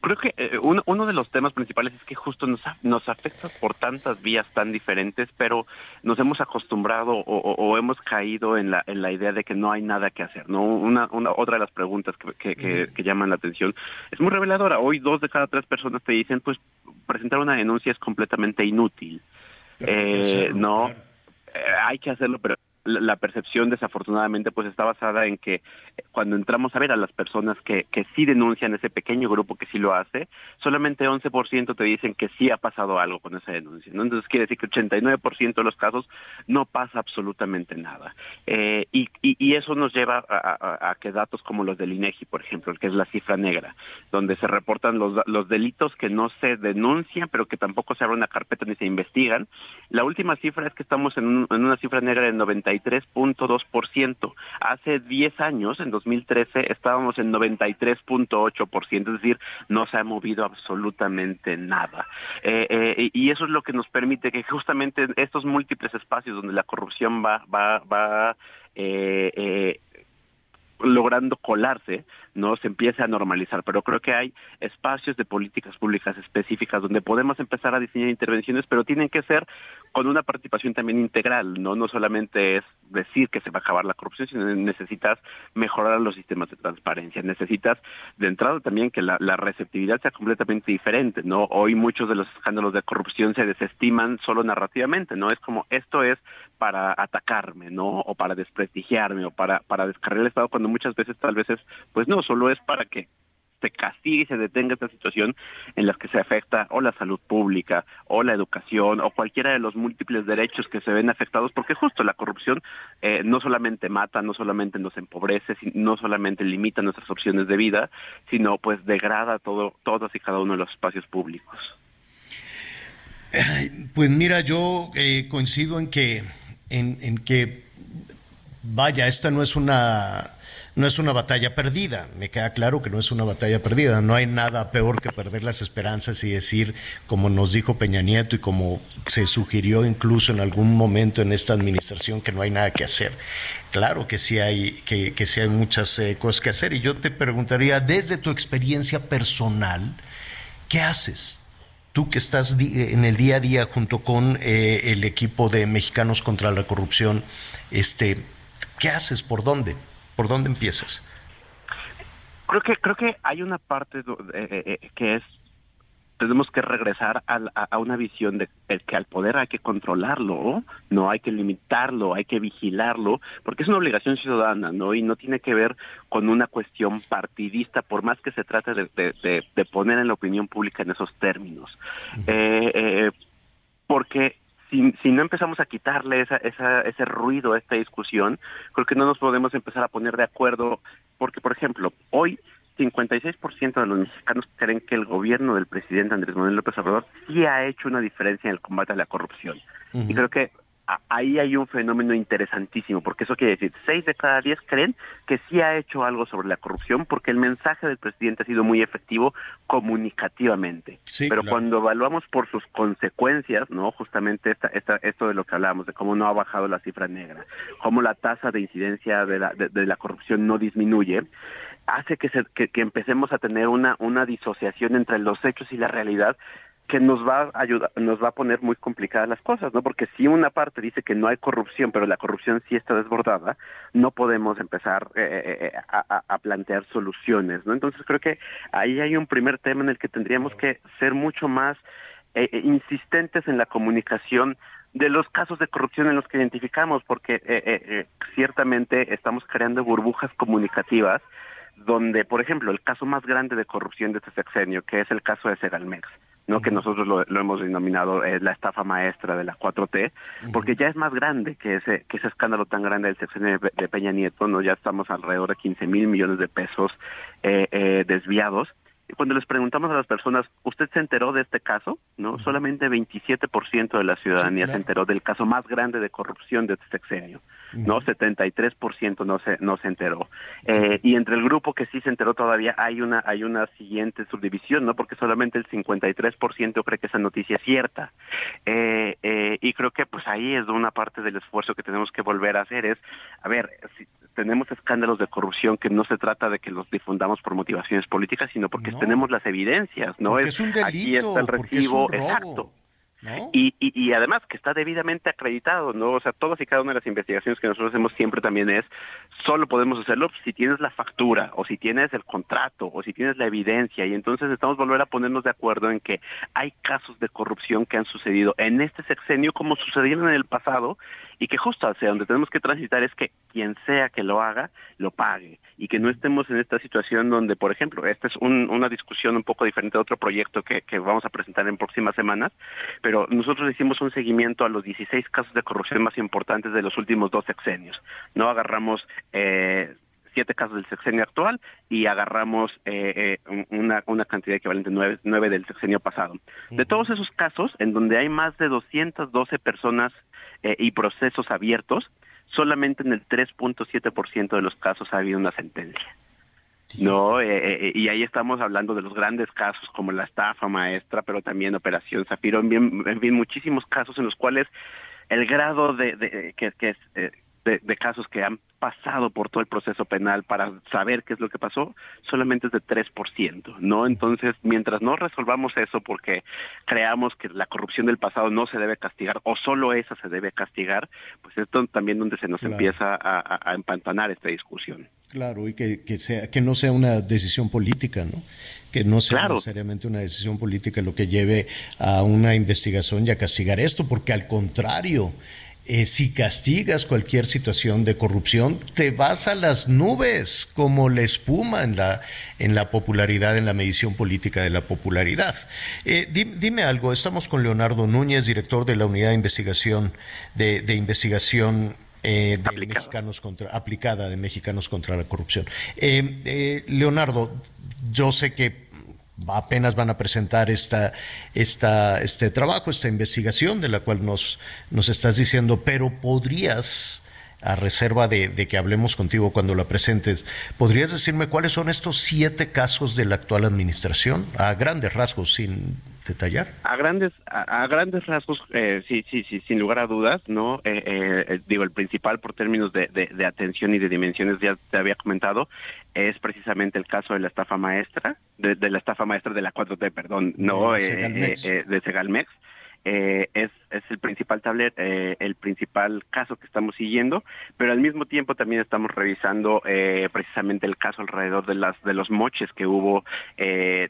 [SPEAKER 10] Creo que eh, uno, uno, de los temas principales es que justo nos, nos afecta por tantas vías tan diferentes, pero nos hemos acostumbrado o, o, o, hemos caído en la, en la idea de que no hay nada que hacer. no una, una Otra de las preguntas que, que, que, que llaman la atención es muy reveladora. Hoy dos de cada tres personas te dicen, pues presentar una denuncia es completamente inútil. Eh, no, eh, hay que hacerlo, pero la percepción desafortunadamente pues está basada en que cuando entramos a ver a las personas que, que sí denuncian ese pequeño grupo que sí lo hace, solamente 11% te dicen que sí ha pasado algo con esa denuncia. Entonces quiere decir que 89% de los casos no pasa absolutamente nada. Eh, y, y, eso nos lleva a, que datos como los del INEGI, por ejemplo, que es la cifra negra, donde se reportan los, los delitos que no se denuncian, pero que tampoco se abre una carpeta ni se investigan. La última cifra es que estamos en, en una cifra negra de 90 83.2%. Hace 10 años, en 2013, estábamos en 93.8%, es decir, no se ha movido absolutamente nada. Eh, eh, y eso es lo que nos permite que justamente estos múltiples espacios donde la corrupción va, va, va eh, logrando colarse, no se empiece a normalizar, pero creo que hay espacios de políticas públicas específicas donde podemos empezar a diseñar intervenciones, pero tienen que ser con una participación también integral, no no solamente es decir que se va a acabar la corrupción, sino necesitas mejorar los sistemas de transparencia, necesitas de entrada también que la, receptividad sea completamente diferente, ¿no? Hoy muchos de los escándalos de corrupción se desestiman solo narrativamente, ¿no? Es como esto es para atacarme, ¿no? O para desprestigiarme o para para descargar el Estado cuando muchas veces tal vez es pues no, solo es para que se castigue y se detenga esta situación en la que se afecta o la salud pública o la educación o cualquiera de los múltiples derechos que se ven afectados, porque justo la corrupción eh, no solamente mata, no solamente nos empobrece, no solamente limita nuestras opciones de vida, sino pues degrada todo, todos y cada uno de los espacios públicos.
[SPEAKER 1] Pues mira, yo eh, coincido en que, en que, vaya, esta no es una no es una batalla perdida, me queda claro que no es una batalla perdida, no hay nada peor que perder las esperanzas y decir, como nos dijo Peña Nieto y como se sugirió incluso en algún momento en esta administración, que no hay nada que hacer. Claro que sí hay, que, sí hay muchas eh, cosas que hacer y yo te preguntaría, desde tu experiencia personal, ¿qué haces? Tú que estás en el día a día junto con eh, el equipo de Mexicanos contra la Corrupción, este, ¿qué haces? ¿Por dónde? ¿Por dónde empiezas?
[SPEAKER 10] Creo que creo que hay una parte eh, eh, eh, que es tenemos que regresar a, una visión de que al poder hay que controlarlo, no hay que limitarlo, hay que vigilarlo, porque es una obligación ciudadana, ¿no? Y no tiene que ver con una cuestión partidista, por más que se trate de, poner en la opinión pública en esos términos. porque si, si no empezamos a quitarle esa, esa, ese ruido a esta discusión, creo que no nos podemos empezar a poner de acuerdo, porque, por ejemplo, hoy 56% de los mexicanos creen que el gobierno del presidente Andrés Manuel López Obrador sí ha hecho una diferencia en el combate a la corrupción. Y creo que ahí hay un fenómeno interesantísimo, porque eso quiere decir, seis de cada diez creen que sí ha hecho algo sobre la corrupción, porque el mensaje del presidente ha sido muy efectivo comunicativamente. Pero cuando evaluamos por sus consecuencias, no, justamente esta, esta, esto de lo que hablábamos, de cómo no ha bajado la cifra negra, cómo la tasa de incidencia de la, de, la corrupción no disminuye, hace que, se, que, que, empecemos a tener una, una disociación entre los hechos y la realidad que nos va a ayudar, nos va a poner muy complicadas las cosas, ¿no? Porque si una parte dice que no hay corrupción, pero la corrupción sí está desbordada, no podemos empezar eh, eh, eh, a, plantear soluciones, ¿no? Entonces creo que ahí hay un primer tema en el que tendríamos que ser mucho más insistentes en la comunicación de los casos de corrupción en los que identificamos, porque ciertamente estamos creando burbujas comunicativas donde, por ejemplo, el caso más grande de corrupción de este sexenio, que es el caso de Segalmex, ¿no? que nosotros lo, hemos denominado eh, la estafa maestra de la 4T, porque ya es más grande que ese, que ese escándalo tan grande del sexenio de, Peña Nieto, ¿no? ya estamos alrededor de 15 mil millones de pesos eh, eh, desviados. Y cuando les preguntamos a las personas, ¿usted se enteró de este caso? No, solamente 27% de la ciudadanía se enteró del caso más grande de corrupción de este sexenio. ¿no? 73% no se no se enteró. Eh, y entre el grupo que sí se enteró todavía hay una hay una siguiente subdivisión, ¿no? Porque solamente el 53% cree que esa noticia es cierta. Eh, eh, y creo que pues ahí es una parte del esfuerzo que tenemos que volver a hacer es, a ver, si tenemos escándalos de corrupción que no se trata de que los difundamos por motivaciones políticas, sino porque tenemos las evidencias, ¿no?
[SPEAKER 1] es, un delito,
[SPEAKER 10] aquí está el recibo, exacto. Y, y, además que está debidamente acreditado, ¿no? O sea, todas y cada una de las investigaciones que nosotros hacemos siempre también es, solo podemos hacerlo si tienes la factura, o si tienes el contrato, o si tienes la evidencia, y entonces estamos volver a ponernos de acuerdo en que hay casos de corrupción que han sucedido en este sexenio como sucedieron en el pasado, y que justo hacia donde tenemos que transitar es que quien sea que lo haga, lo pague y que no estemos en esta situación donde, por ejemplo, esta es una discusión un poco diferente de otro proyecto que, vamos a presentar en próximas semanas, pero nosotros hicimos un seguimiento a los 16 casos de corrupción más importantes de los últimos dos sexenios. No agarramos... Eh, siete casos del sexenio actual y agarramos eh, eh, una, una, cantidad equivalente nueve, nueve del sexenio pasado. De todos esos casos, en donde hay más de 212 personas y procesos abiertos, solamente en el 3.7% de los casos ha habido una sentencia. No, eh, eh, y ahí estamos hablando de los grandes casos como la estafa maestra, pero también Operación Zafiro, en fin, en fin muchísimos casos en los cuales el grado de, de que, que es, eh, de, de, casos que han pasado por todo el proceso penal para saber qué es lo que pasó, solamente es de 3%, ¿no? Entonces, mientras no resolvamos eso porque creamos que la corrupción del pasado no se debe castigar o solo esa se debe castigar, pues esto también donde se nos claro. empieza a, a, a, empantanar esta discusión.
[SPEAKER 1] Claro, y que, que, sea, que no sea una decisión política, ¿no? Que no sea
[SPEAKER 10] claro.
[SPEAKER 1] necesariamente una decisión política lo que lleve a una investigación y a castigar esto, porque al contrario, eh, si castigas cualquier situación de corrupción, te vas a las nubes como la espuma en la, en la popularidad, en la medición política de la popularidad. Eh, dime, dime, algo, estamos con Leonardo Núñez, director de la Unidad de Investigación de, de Investigación eh, de aplicada. mexicanos contra aplicada de mexicanos contra la corrupción. Eh, Leonardo, yo sé que apenas van a presentar esta, esta, este trabajo, esta investigación de la cual nos, nos estás diciendo, pero podrías, a reserva de, de, que hablemos contigo cuando la presentes, ¿podrías decirme cuáles son estos siete casos de la actual administración? A grandes rasgos, sin detallar.
[SPEAKER 10] A grandes, a, a grandes rasgos, eh, sí, sí, sí, sin lugar a dudas, ¿no? Eh, eh, digo, el principal por términos de, de, de, atención y de dimensiones, ya te había comentado, es precisamente el caso de la estafa maestra, de, de la estafa maestra de la 4T, perdón, no, de Segalmex. Eh, es, es, el principal tablet, eh, el principal caso que estamos siguiendo, pero al mismo tiempo también estamos revisando eh, precisamente el caso alrededor de las de los moches que hubo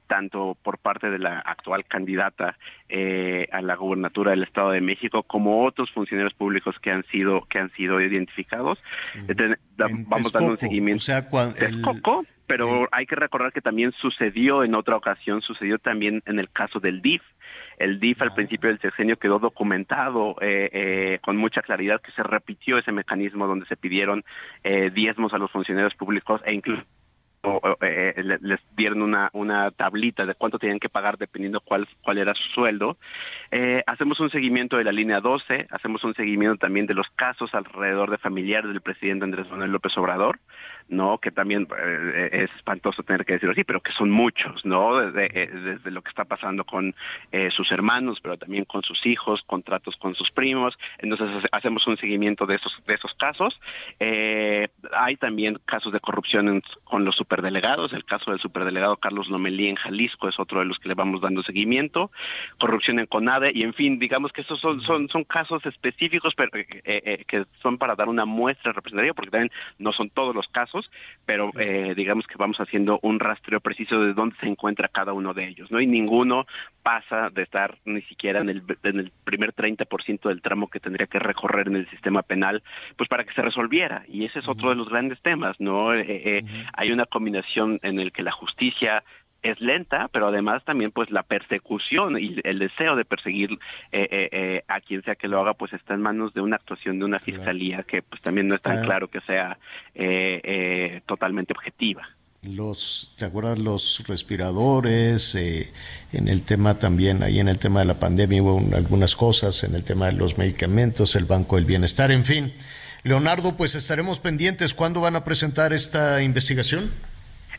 [SPEAKER 10] tanto por parte de la actual candidata a la gubernatura del Estado de México como otros funcionarios públicos que han sido que han sido identificados.
[SPEAKER 1] En,
[SPEAKER 10] Vamos dando un seguimiento.
[SPEAKER 1] O sea, cuando
[SPEAKER 10] el... Coco, pero hay que recordar que también sucedió en otra ocasión, sucedió también en el caso del DIF. El DIF al principio del sexenio quedó documentado eh, eh, con mucha claridad que se repitió ese mecanismo donde se pidieron eh, diezmos a los funcionarios públicos e incluso eh, les dieron una, una tablita de cuánto tenían que pagar dependiendo cuál, cuál era su sueldo. Eh, hacemos un seguimiento de la línea 12, hacemos un seguimiento también de los casos alrededor de familiares del presidente Andrés Manuel López Obrador, ¿no? Que también eh, es espantoso tener que decirlo así, pero que son muchos, ¿no? Desde, desde lo que está pasando con eh, sus hermanos, pero también con sus hijos, contratos con sus primos. Entonces hacemos un seguimiento de esos, de esos casos. Eh, hay también casos de corrupción con los superdelegados. El caso del superdelegado Carlos Lomelí en Jalisco es otro de los que le vamos dando seguimiento. Corrupción en CONADE y en fin, digamos que esos son, son, son casos específicos pero, que son para dar una muestra representativa porque también no son todos los casos pero eh, digamos que vamos haciendo un rastreo preciso de dónde se encuentra cada uno de ellos, ¿no? Y ninguno pasa de estar ni siquiera en el, en el primer 30% del tramo que tendría que recorrer en el sistema penal, pues para que se resolviera. Y ese es otro de los grandes temas, ¿no? Eh, eh. Hay una combinación en el que la justicia es lenta, pero además también pues la persecución y el deseo de perseguir eh, eh, eh, a quien sea que lo haga pues está en manos de una actuación de una fiscalía que pues también no es tan claro que sea totalmente objetiva
[SPEAKER 1] los, ¿te acuerdas los respiradores? Eh, en el tema también, ahí en el tema de la pandemia hubo algunas cosas, en el tema de los medicamentos, el Banco del Bienestar, en fin. Leonardo, pues estaremos pendientes. ¿Cuándo van a presentar esta investigación?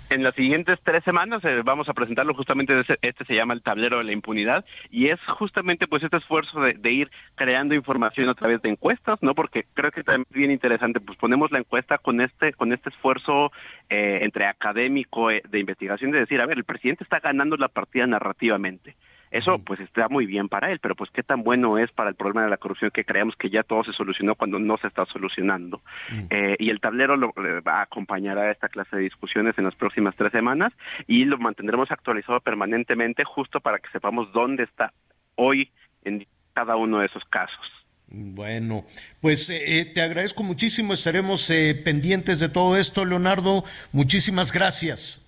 [SPEAKER 10] En las siguientes tres semanas eh, vamos a presentarlo justamente, este, se llama el tablero de la impunidad y es justamente pues este esfuerzo de, de, ir creando información a través de encuestas, ¿no? Porque creo que también es bien interesante, pues ponemos la encuesta con este, con este esfuerzo eh, entre académico eh, de investigación de decir, a ver, el presidente está ganando la partida narrativamente. Eso pues está muy bien para él, pero pues qué tan bueno es para el problema de la corrupción que creemos que ya todo se solucionó cuando no se está solucionando. Mm. Eh, y el tablero lo, eh, va a acompañar a esta clase de discusiones en las próximas tres semanas y lo mantendremos actualizado permanentemente justo para que sepamos dónde está hoy en cada uno de esos casos.
[SPEAKER 1] Bueno, pues eh, te agradezco muchísimo, estaremos eh, pendientes de todo esto, Leonardo. Muchísimas gracias.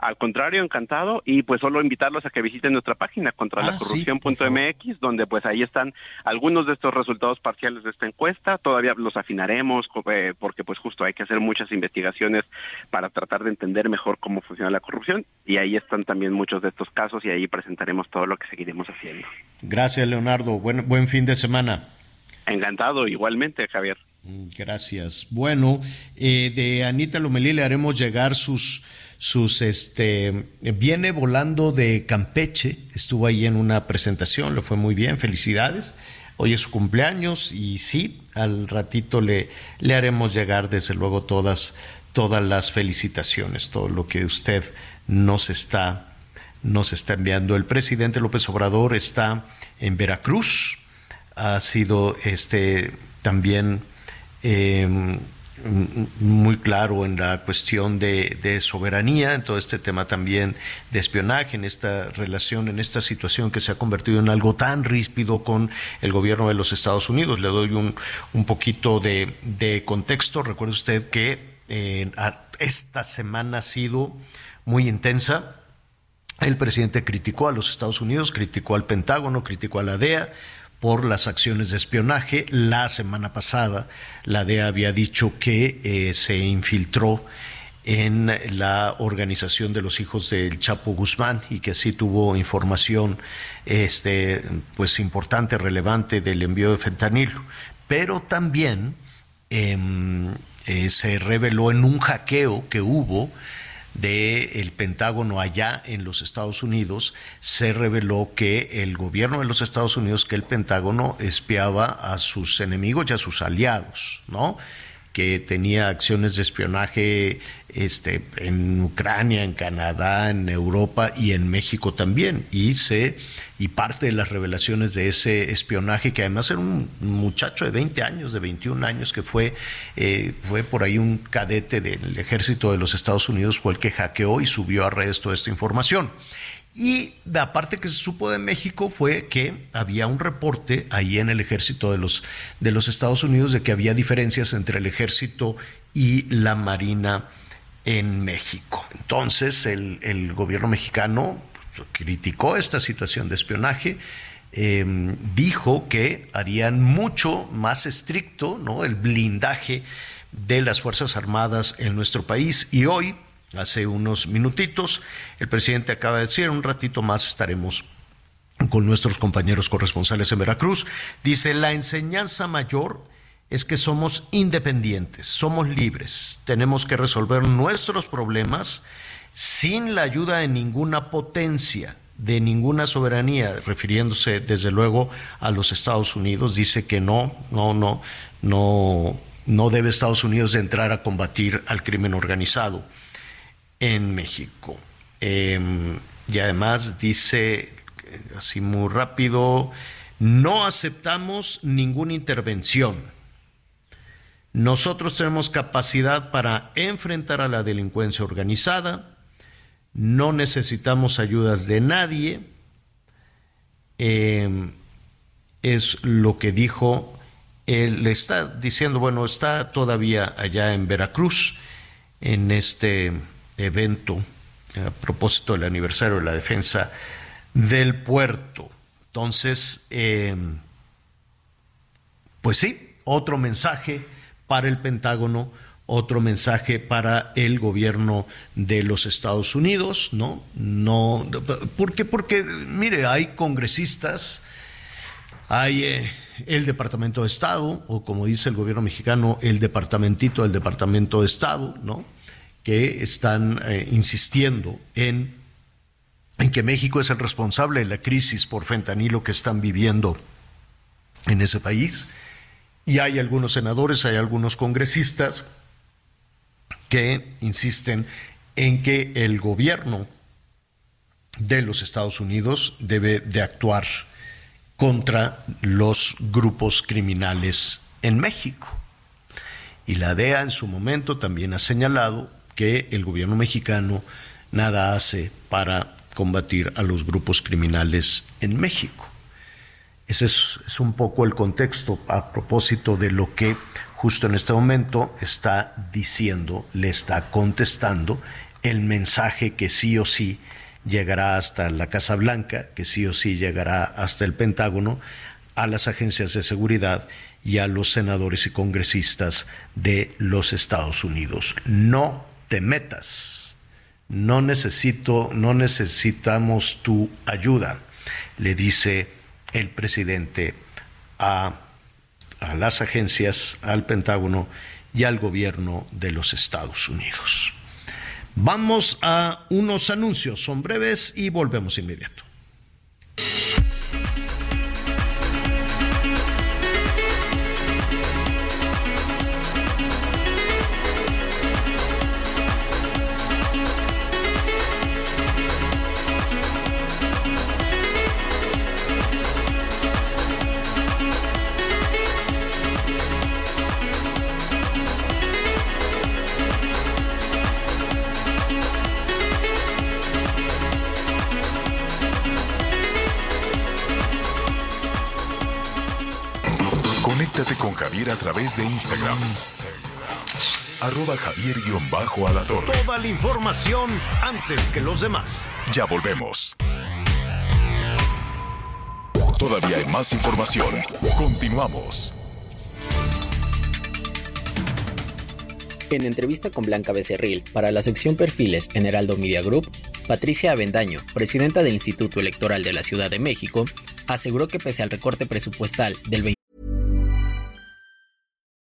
[SPEAKER 10] Al contrario, encantado y pues solo invitarlos a que visiten nuestra página contralacorrupción.mx, ah, sí, donde pues ahí están algunos de estos resultados parciales de esta encuesta. Todavía los afinaremos eh, porque pues justo hay que hacer muchas investigaciones para tratar de entender mejor cómo funciona la corrupción y ahí están también muchos de estos casos y ahí presentaremos todo lo que seguiremos haciendo.
[SPEAKER 1] Gracias, Leonardo. Buen, buen fin de semana.
[SPEAKER 10] Encantado, igualmente, Javier.
[SPEAKER 1] Gracias. Bueno, eh, de Anita Lomelí le haremos llegar sus, sus, este, viene volando de Campeche, estuvo ahí en una presentación, le fue muy bien, felicidades. Hoy es su cumpleaños y sí, al ratito le, le haremos llegar desde luego todas, todas las felicitaciones, todo lo que usted nos está, nos está enviando. El presidente López Obrador está en Veracruz, ha sido este también eh, muy claro en la cuestión de, soberanía, en todo este tema también de espionaje, en esta relación, en esta situación que se ha convertido en algo tan ríspido con el gobierno de los Estados Unidos. Le doy un, un poquito de, contexto. Recuerde usted que eh, esta semana ha sido muy intensa. El presidente criticó a los Estados Unidos, criticó al Pentágono, criticó a la DEA, por las acciones de espionaje. La semana pasada la DEA había dicho que eh, se infiltró en la organización de los hijos del Chapo Guzmán y que así tuvo información este pues importante, relevante del envío de fentanilo. Pero también em, eh, se reveló en un hackeo que hubo del Pentágono allá en los Estados Unidos, se reveló que el gobierno de los Estados Unidos, que el Pentágono espiaba a sus enemigos y a sus aliados, ¿no? que tenía acciones de espionaje este, en Ucrania, en Canadá, en Europa y en México también. Y, se, y parte de las revelaciones de ese espionaje, que además era un muchacho de 20 años, de 21 años, que fue, eh, fue por ahí un cadete del ejército de los Estados Unidos, fue el que hackeó y subió a redes toda esta información. Y la parte que se supo de México fue que había un reporte ahí en el ejército de los, de los Estados Unidos de que había diferencias entre el ejército y la marina en México. Entonces el, gobierno mexicano criticó esta situación de espionaje, em, dijo que harían mucho más estricto ¿no? el blindaje de las Fuerzas Armadas en nuestro país y hoy hace unos minutitos. El presidente acaba de decir, un ratito más estaremos con nuestros compañeros corresponsales en Veracruz. Dice, la enseñanza mayor es que somos independientes, somos libres, tenemos que resolver nuestros problemas sin la ayuda de ninguna potencia, de ninguna soberanía, refiriéndose desde luego a los Estados Unidos, dice que no, no, no, no, no debe Estados Unidos de entrar a combatir al crimen organizado en México. Em, y además dice, así muy rápido, no aceptamos ninguna intervención. Nosotros tenemos capacidad para enfrentar a la delincuencia organizada, no necesitamos ayudas de nadie. Em, es lo que dijo, él le está diciendo, bueno, está todavía allá en Veracruz, en este evento a propósito del aniversario de la defensa del puerto. Entonces, eh, pues sí, otro mensaje para el Pentágono, otro mensaje para el gobierno de los Estados Unidos, ¿no? No, ¿por qué? Porque, mire, hay congresistas, hay eh, el Departamento de Estado, o como dice el gobierno mexicano, el departamentito del Departamento de Estado, ¿no? que están eh, insistiendo en, en que México es el responsable de la crisis por fentanilo que están viviendo en ese país. Y hay algunos senadores, hay algunos congresistas que insisten en que el gobierno de los Estados Unidos debe de actuar contra los grupos criminales en México. Y la DEA en su momento también ha señalado que el gobierno mexicano nada hace para combatir a los grupos criminales en México. Ese es, un poco el contexto a propósito de lo que justo en este momento está diciendo, le está contestando el mensaje que sí o sí llegará hasta la Casa Blanca, que sí o sí llegará hasta el Pentágono, a las agencias de seguridad y a los senadores y congresistas de los Estados Unidos. No te metas. No necesito, no necesitamos tu ayuda, le dice el presidente a a las agencias, al Pentágono y al gobierno de los Estados Unidos. Vamos a unos anuncios, son breves y volvemos inmediato.
[SPEAKER 6] Través de Instagram. Arroba javier torre.
[SPEAKER 9] Toda la información antes que los demás.
[SPEAKER 6] Ya volvemos. Todavía hay más información. Continuamos.
[SPEAKER 11] En entrevista con Blanca Becerril para la sección Perfiles en Heraldo Media Group, Patricia Avendaño, presidenta del Instituto Electoral de la Ciudad de México, aseguró que pese al recorte presupuestal del 20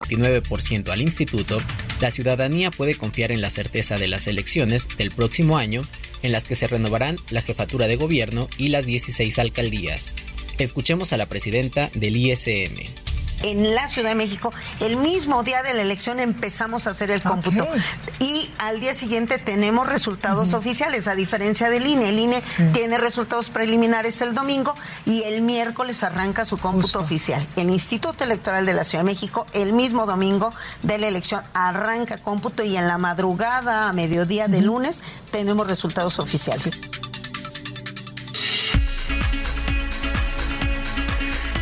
[SPEAKER 11] 29% al instituto, la ciudadanía puede confiar en la certeza de las elecciones del próximo año, en las que se renovarán la jefatura de gobierno y las 16 alcaldías. Escuchemos a la presidenta del ISM
[SPEAKER 12] en la Ciudad de México. El mismo día de la elección empezamos a hacer el cómputo y al día siguiente tenemos resultados oficiales, a diferencia del INE. El INE tiene resultados preliminares el domingo y el miércoles arranca su cómputo oficial. El Instituto Electoral de la Ciudad de México, el mismo domingo de la elección, arranca cómputo y en la madrugada a mediodía de lunes tenemos resultados oficiales.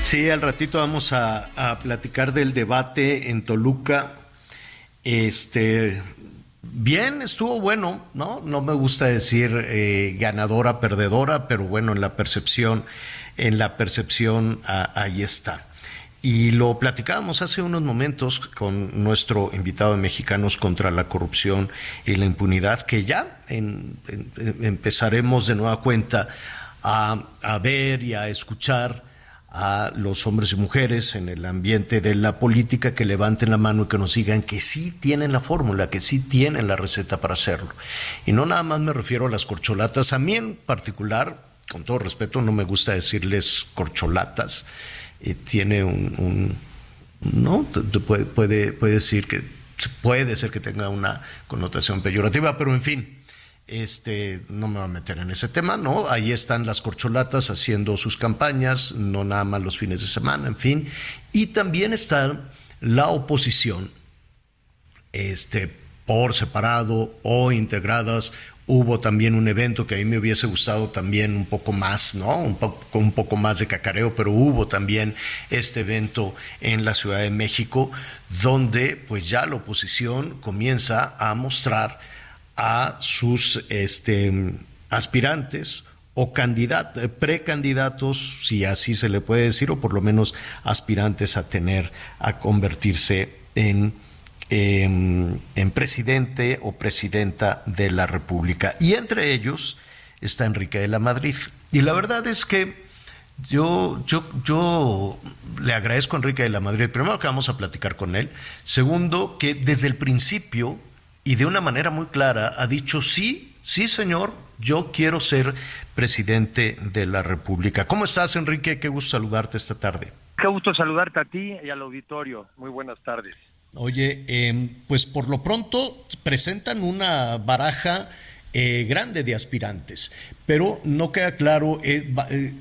[SPEAKER 1] Sí, al ratito vamos a, platicar del debate en Toluca. Este, bien, estuvo bueno, ¿no? No me gusta decir eh, ganadora, perdedora, pero bueno, en la percepción, en la percepción ahí está. Y lo platicábamos hace unos momentos con nuestro invitado de Mexicanos contra la Corrupción y la Impunidad, que ya empezaremos de nueva cuenta a, a ver y a escuchar a los hombres y mujeres en el ambiente de la política que levanten la mano y que nos digan que sí tienen la fórmula, que sí tienen la receta para hacerlo. Y no nada más me refiero a las corcholatas, a mí en particular, con todo respeto, no me gusta decirles corcholatas, eh, tiene un, no, puede, puede, puede decir que puede ser que tenga una connotación peyorativa, pero en fin, este, no me voy a meter en ese tema, ¿no? Ahí están las corcholatas haciendo sus campañas, no nada más los fines de semana, en fin. Y también está la oposición, este, por separado o integradas. Hubo también un evento que a mí me hubiese gustado también un poco más, ¿no? Un poco, un poco más de cacareo, pero hubo también este evento en la Ciudad de México, donde pues ya la oposición comienza a mostrar a sus este, aspirantes o candidatos, precandidatos, si así se le puede decir, o por lo menos aspirantes a tener, a convertirse en, en, en presidente o presidenta de la República. Y entre ellos está Enrique de la Madrid. Y la verdad es que yo, yo, yo le agradezco a Enrique de la Madrid, primero que vamos a platicar con él, segundo que desde el principio y de una manera muy clara ha dicho sí, sí señor, yo quiero ser presidente de la República. ¿Cómo estás, Enrique? Qué gusto saludarte esta tarde.
[SPEAKER 13] Qué gusto saludarte a ti y al auditorio. Muy buenas tardes.
[SPEAKER 1] Oye, em, pues por lo pronto presentan una baraja eh, grande de aspirantes, pero no queda claro, eh,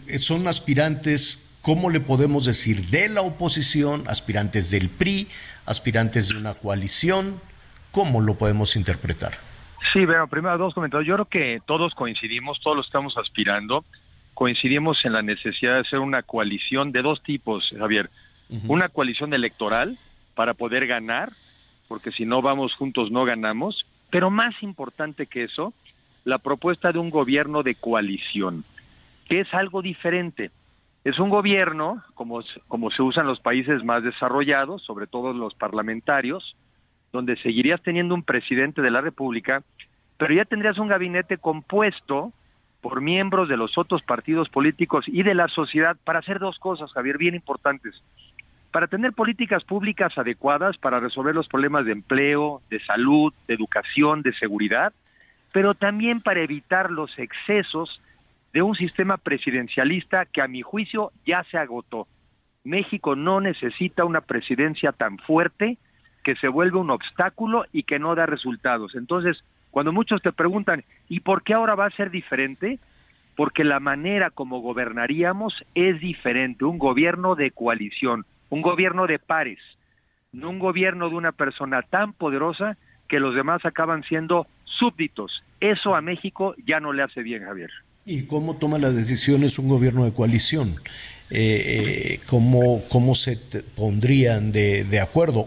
[SPEAKER 1] eh, son aspirantes, ¿cómo le podemos decir? De la oposición, aspirantes del PRI, aspirantes de una coalición. ¿Cómo lo podemos interpretar?
[SPEAKER 13] Sí, bueno, primero dos comentarios. Yo creo que todos coincidimos, todos lo estamos aspirando coincidimos en la necesidad de hacer una coalición de dos tipos, Javier. Una coalición electoral para poder ganar, porque si no vamos juntos no ganamos, pero más importante que eso, la propuesta de un gobierno de coalición, que es algo diferente. Es un gobierno, como, como se usa en los países más desarrollados, sobre todo los parlamentarios, donde seguirías teniendo un presidente de la República, pero ya tendrías un gabinete compuesto por miembros de los otros partidos políticos y de la sociedad para hacer dos cosas, Javier, bien importantes. Para tener políticas públicas adecuadas para resolver los problemas de empleo, de salud, de educación, de seguridad, pero también para evitar los excesos de un sistema presidencialista que a mi juicio ya se agotó. México no necesita una presidencia tan fuerte que se vuelve un obstáculo y que no da resultados. Entonces, cuando muchos te preguntan, ¿y por qué ahora va a ser diferente? Porque la manera como gobernaríamos es diferente, un gobierno de coalición, un gobierno de pares, no un gobierno de una persona tan poderosa que los demás acaban siendo súbditos. Eso a México ya no le hace bien, Javier.
[SPEAKER 1] ¿Y cómo toma las decisiones un gobierno de coalición? Eh, eh, ¿cómo, ¿Cómo se pondrían de, de acuerdo?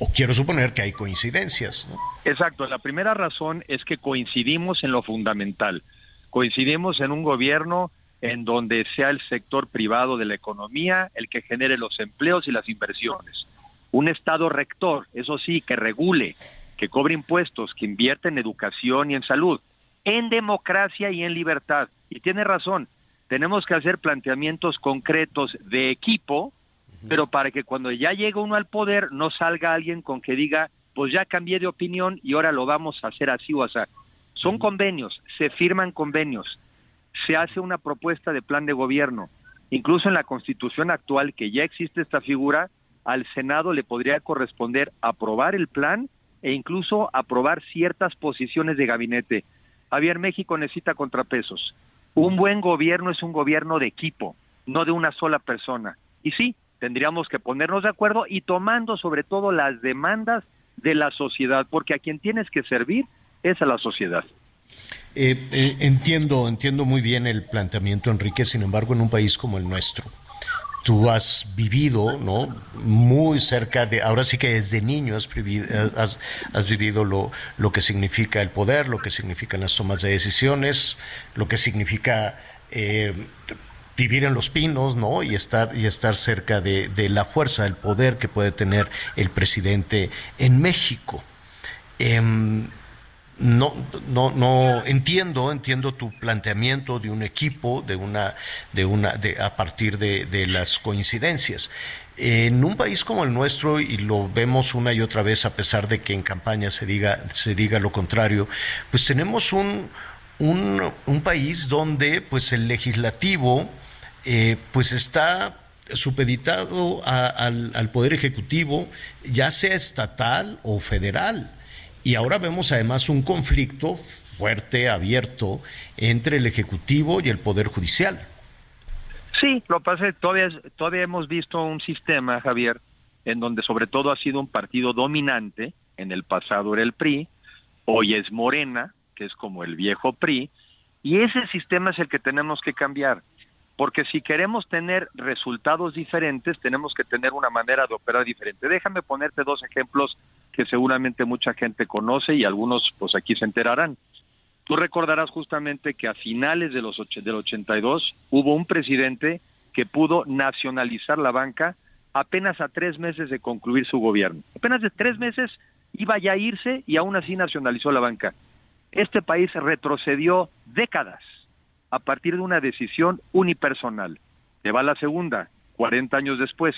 [SPEAKER 1] O, quiero suponer que hay coincidencias.
[SPEAKER 13] Exacto, la primera razón es que coincidimos en lo fundamental. Coincidimos en un gobierno en donde sea el sector privado de la economía el que genere los empleos y las inversiones. Un Estado rector, eso sí, que regule, que cobre impuestos, que invierte en educación y en salud, en democracia y en libertad. Y tiene razón, tenemos que hacer planteamientos concretos de equipo, pero para que cuando ya llegue uno al poder no salga alguien con que diga, pues ya cambié de opinión y ahora lo vamos a hacer así o así. Son convenios, se firman convenios, se hace una propuesta de plan de gobierno. Incluso en la constitución actual, que ya existe esta figura, al Senado le podría corresponder aprobar el plan e incluso aprobar ciertas posiciones de gabinete. Javier, México necesita contrapesos. Un buen gobierno es un gobierno de equipo, no de una sola persona. Y sí, tendríamos que ponernos de acuerdo y tomando sobre todo las demandas de la sociedad, porque a quien tienes que servir es a la sociedad.
[SPEAKER 1] Eh, eh, entiendo, entiendo muy bien el planteamiento, Enrique, sin embargo, en un país como el nuestro, tú has vivido, ¿no? Muy cerca de, ahora sí que desde niño has vivido, lo, lo, que significa el poder, lo que significan las tomas de decisiones, lo que significa eh, vivir en los pinos, ¿no? Y estar, y estar cerca de, de, la fuerza, del poder que puede tener el presidente en México. Eh, no, no, no entiendo, entiendo tu planteamiento de un equipo, de una, de una, de, a partir de, de las coincidencias. En un país como el nuestro, y lo vemos una y otra vez, a pesar de que en campaña se diga, se diga lo contrario, pues tenemos un, un, un país donde pues el legislativo eh, pues está supeditado al, al Poder Ejecutivo, ya sea estatal o federal. Y ahora vemos además un conflicto fuerte, abierto, entre el Ejecutivo y el Poder Judicial.
[SPEAKER 13] Sí, lo que pasa es todavía, todavía hemos visto un sistema, Javier, en donde sobre todo ha sido un partido dominante, en el pasado era el PRI, hoy es Morena, que es como el viejo PRI, y ese sistema es el que tenemos que cambiar, porque si queremos tener resultados diferentes, tenemos que tener una manera de operar diferente. Déjame ponerte dos ejemplos que seguramente mucha gente conoce y algunos pues aquí se enterarán. Tú recordarás justamente que a finales de los del 82 hubo un presidente que pudo nacionalizar la banca apenas a tres meses de concluir su gobierno. Apenas de tres meses iba ya a irse y aún así nacionalizó la banca. Este país retrocedió décadas a partir de una decisión unipersonal. Te va la segunda, 40 años después.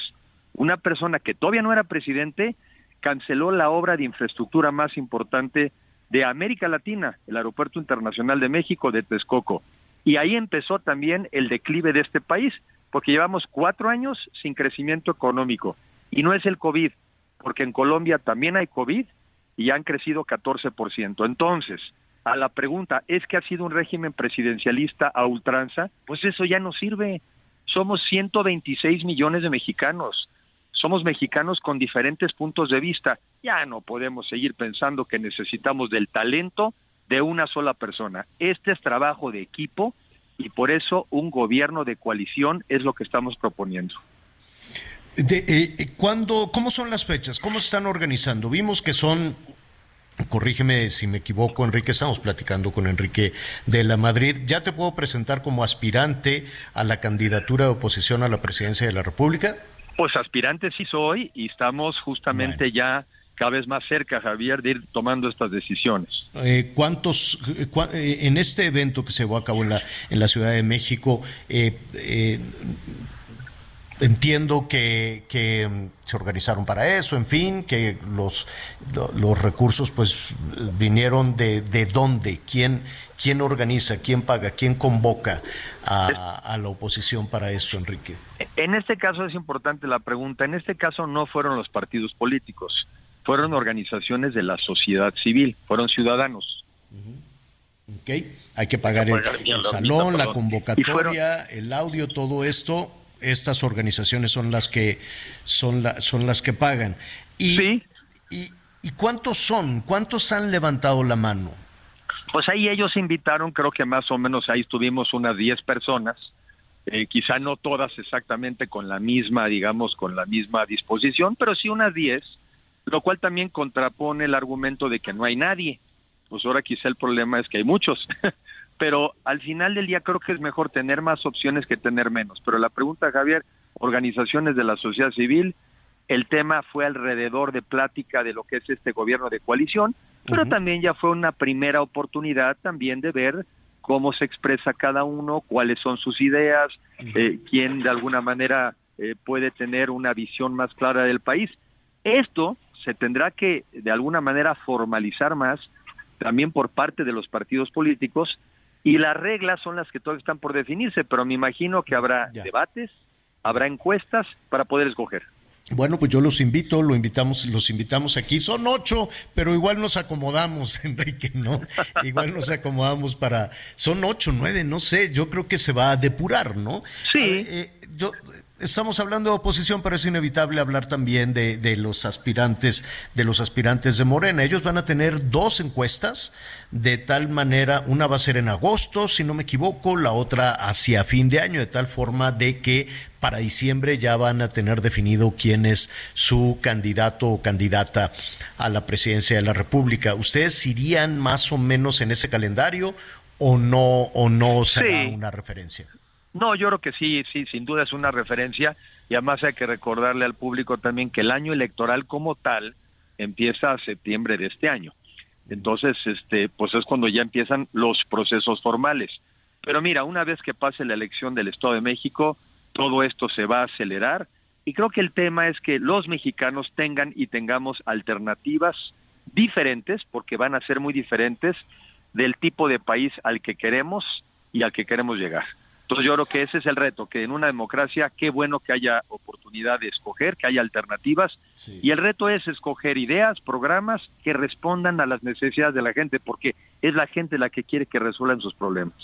[SPEAKER 13] Una persona que todavía no era presidente canceló la obra de infraestructura más importante de América Latina, el Aeropuerto Internacional de México de Texcoco. Y ahí empezó también el declive de este país, porque llevamos cuatro años sin crecimiento económico. Y no es el COVID, porque en Colombia también hay COVID y han crecido 14%. Entonces, a la pregunta, ¿es que ha sido un régimen presidencialista a ultranza? Pues eso ya no sirve. Somos 126 millones de mexicanos somos mexicanos con diferentes puntos de vista. Ya no podemos seguir pensando que necesitamos del talento de una sola persona. Este es trabajo de equipo y por eso un gobierno de coalición es lo que estamos proponiendo.
[SPEAKER 1] Eh, ¿cuándo, ¿Cómo son las fechas? ¿Cómo se están organizando? Vimos que son corrígeme si me equivoco, Enrique, estamos platicando con Enrique de la Madrid. ¿Ya te puedo presentar como aspirante a la candidatura de oposición a la presidencia de la República?
[SPEAKER 13] Pues aspirante sí soy y estamos justamente ya cada vez más cerca, Javier, de ir tomando estas decisiones.
[SPEAKER 1] Eh, ¿Cuántos, eh, en este evento que se llevó a cabo en la, en la Ciudad de México, eh, entiendo que, que, mm, se organizaron para eso, en fin, que los, los recursos pues vinieron de, de dónde, quién, quién organiza, quién paga, quién convoca a, a, la oposición para esto, Enrique.
[SPEAKER 13] En este caso es importante la pregunta, en este caso no fueron los partidos políticos, fueron organizaciones de la sociedad civil, fueron ciudadanos.
[SPEAKER 1] Ok, hay que pagar el, el salón, la convocatoria, el audio, todo esto estas organizaciones son las que son, la, son las que pagan. Y,
[SPEAKER 13] sí.
[SPEAKER 1] y, ¿Y cuántos son? ¿Cuántos han levantado la mano?
[SPEAKER 13] Pues ahí ellos invitaron, creo que más o menos ahí estuvimos unas 10 personas, eh, quizá no todas exactamente con la misma, digamos, con la misma disposición, pero sí unas 10, lo cual también contrapone el argumento de que no hay nadie. Pues ahora quizá el problema es que hay muchos. [laughs] pero al final del día creo que es mejor tener más opciones que tener menos. Pero la pregunta, Javier, organizaciones de la sociedad civil, el tema fue alrededor de plática de lo que es este gobierno de coalición, pero uh -huh. también ya fue una primera oportunidad también de ver cómo se expresa cada uno, cuáles son sus ideas, uh -huh. eh, quién de alguna manera eh, puede tener una visión más clara del país. Esto se tendrá que de alguna manera formalizar más también por parte de los partidos políticos y las reglas son las que todavía están por definirse, pero me imagino que habrá ya. debates, habrá encuestas para poder escoger.
[SPEAKER 1] Bueno, pues yo los invito, lo invitamos, los invitamos aquí. Son ocho, pero igual nos acomodamos, [laughs] Enrique, ¿no? igual nos acomodamos para. Son ocho, nueve, no sé. Yo creo que se va a depurar, ¿no?
[SPEAKER 13] Sí.
[SPEAKER 1] Ver, eh, yo estamos hablando de oposición, pero es inevitable hablar también de, de, los aspirantes, de los aspirantes de Morena. Ellos van a tener dos encuestas, de tal manera, una va a ser en agosto, si no me equivoco, la otra hacia fin de año, de tal forma de que para diciembre ya van a tener definido quién es su candidato o candidata a la presidencia de la República. ¿Ustedes irían más o menos en ese calendario o no, o no será
[SPEAKER 13] sí.
[SPEAKER 1] una referencia?
[SPEAKER 13] No, yo creo que sí, sí, sin duda es una referencia y además hay que recordarle al público también que el año electoral como tal empieza a septiembre de este año. Entonces, este, pues es cuando ya empiezan los procesos formales. Pero mira, una vez que pase la elección del Estado de México, todo esto se va a acelerar y creo que el tema es que los mexicanos tengan y tengamos alternativas diferentes, porque van a ser muy diferentes del tipo de país al que queremos y al que queremos llegar. Entonces yo creo que ese es el reto, que en una democracia qué bueno que haya oportunidad de escoger, que haya alternativas, sí. y el reto es escoger ideas, programas que respondan a las necesidades de la gente, porque es la gente la que quiere que resuelvan sus problemas.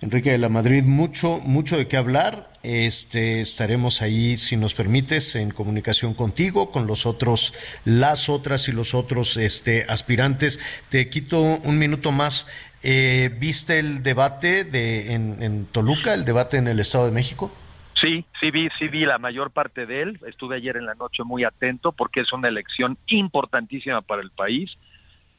[SPEAKER 1] Enrique de la Madrid, mucho, mucho de qué hablar. Este, estaremos ahí, si nos permites, en comunicación contigo, con los otros, las otras y los otros este, aspirantes. Te quito un minuto más. Eh, ¿Viste el debate de, en, en, Toluca, el debate en el Estado de México?
[SPEAKER 13] Sí, sí vi, sí vi la mayor parte de él. Estuve ayer en la noche muy atento porque es una elección importantísima para el país.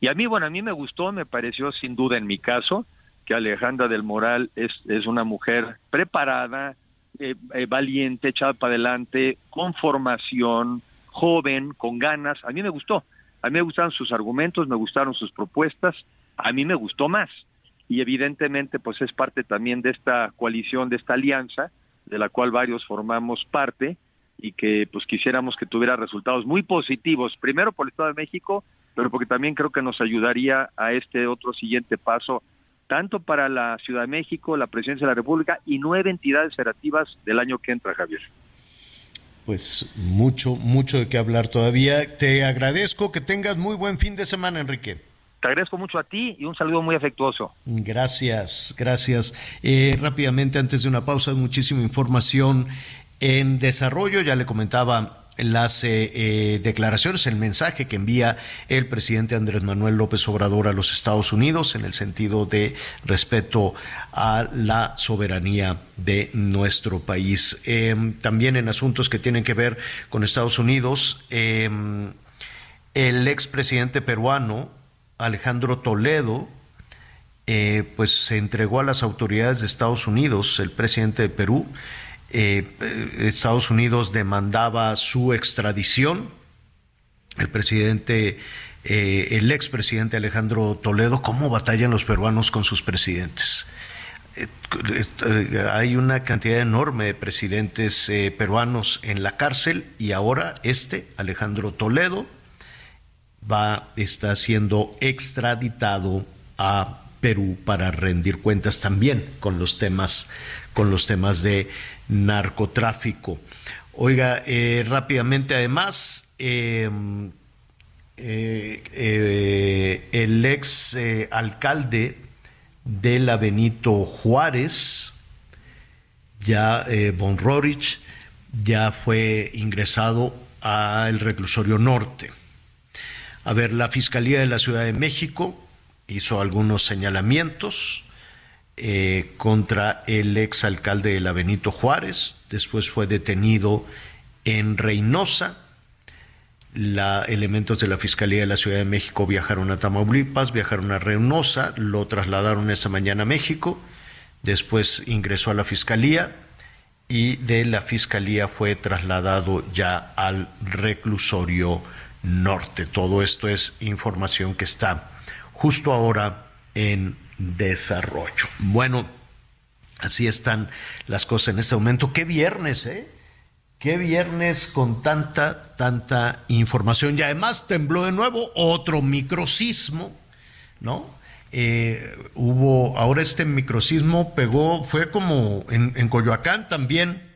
[SPEAKER 13] Y a mí, bueno, a mí me gustó, me pareció sin duda en mi caso que Alejandra del Moral es, es una mujer preparada, eh, eh, valiente, echada para adelante, con formación, joven, con ganas. A mí me gustó. A mí me gustaron sus argumentos, me gustaron sus propuestas a mí me gustó más. Y evidentemente, pues es parte también de esta coalición, de esta alianza, de la cual varios formamos parte y que pues quisiéramos que tuviera resultados muy positivos, primero por el Estado de México, pero porque también creo que nos ayudaría a este otro siguiente paso, tanto para la Ciudad de México, la Presidencia de la República y nueve entidades federativas del año que entra, Javier.
[SPEAKER 1] Pues mucho, mucho de qué hablar todavía. Te agradezco que tengas muy buen fin de semana, Enrique.
[SPEAKER 13] Te agradezco mucho a ti y un saludo muy afectuoso.
[SPEAKER 1] Gracias, gracias. Eh, rápidamente, antes de una pausa, muchísima información en desarrollo. Ya le comentaba las eh, eh, declaraciones, el mensaje que envía el presidente Andrés Manuel López Obrador a los Estados Unidos en el sentido de respeto a la soberanía de nuestro país. Em, también en asuntos que tienen que ver con Estados Unidos, em, el expresidente peruano Alejandro Toledo, eh, pues se entregó a las autoridades de Estados Unidos, el presidente de Perú, eh, Estados Unidos demandaba su extradición. El presidente, eh, el expresidente Alejandro Toledo, ¿cómo batallan los peruanos con sus presidentes? Eh, hay una cantidad enorme de presidentes peruanos en la cárcel y ahora este, Alejandro Toledo, va, está siendo extraditado a Perú para rendir cuentas también con los temas, con los temas de narcotráfico. Oiga, eh, rápidamente además, em, eh, eh, el ex alcalde de la Benito Juárez, ya Von Rorich, ya fue ingresado al reclusorio norte. A ver, la Fiscalía de la Ciudad de México hizo algunos señalamientos eh, contra el exalcalde de la Benito Juárez, después fue detenido en Reynosa. La, elementos de la Fiscalía de la Ciudad de México viajaron a Tamaulipas, viajaron a Reynosa, lo trasladaron esa mañana a México, después ingresó a la Fiscalía y de la Fiscalía fue trasladado ya al reclusorio norte. Todo esto es información que está justo ahora en desarrollo. Bueno, así están las cosas en este momento. Qué viernes, ¿eh? Qué viernes con tanta, tanta información. Y además tembló de nuevo otro microsismo, ¿no? Eh, hubo, ahora este microsismo pegó, fue como en, Coyoacán también.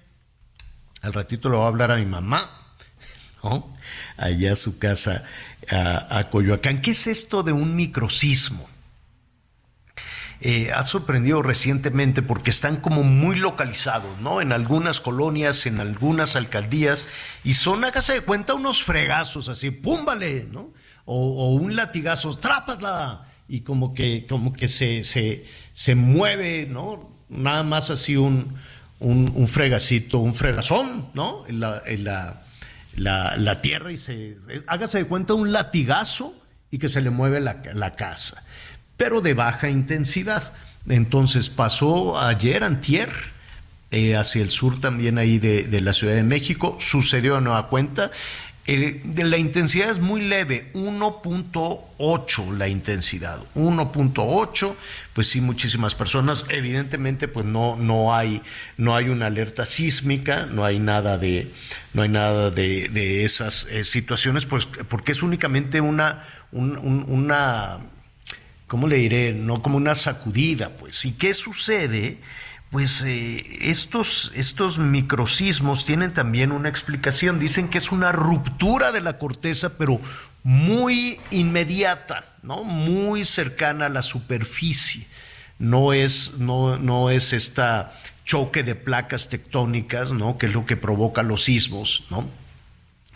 [SPEAKER 1] Al ratito lo va a hablar a mi mamá, [laughs] ¿no? Allá a su casa, a, Coyoacán. ¿Qué es esto de un microsismo? Eh, ha sorprendido recientemente porque están como muy localizados, ¿no? En algunas colonias, en algunas alcaldías, y son, hágase de cuenta, unos fregazos así, ¡púmbale! ¿no? O, un latigazo, ¡trápala! Y como que, como que se, se, se mueve, ¿no? Nada más así un, un, fregacito, un fregazón, ¿no? En la, la, tierra y se, hágase de cuenta un latigazo y que se le mueve la, la casa pero de baja intensidad. Entonces pasó ayer, antier, eh, hacia el sur también ahí de, la Ciudad de México, sucedió a nueva cuenta. Eh, la intensidad es muy leve, 1.8 la intensidad, 1.8, pues sí, muchísimas personas, evidentemente pues no, no, hay, no hay una alerta sísmica, no hay nada de, no hay nada de, esas eh, situaciones, pues porque es únicamente una, una ¿cómo le diré? No como una sacudida, pues. ¿Y qué sucede? Pues eh, estos, estos microsismos tienen también una explicación. Dicen que es una ruptura de la corteza, pero muy inmediata, ¿no? Muy cercana a la superficie. No es, no, no es esta choque de placas tectónicas, ¿no? Que es lo que provoca los sismos, ¿no?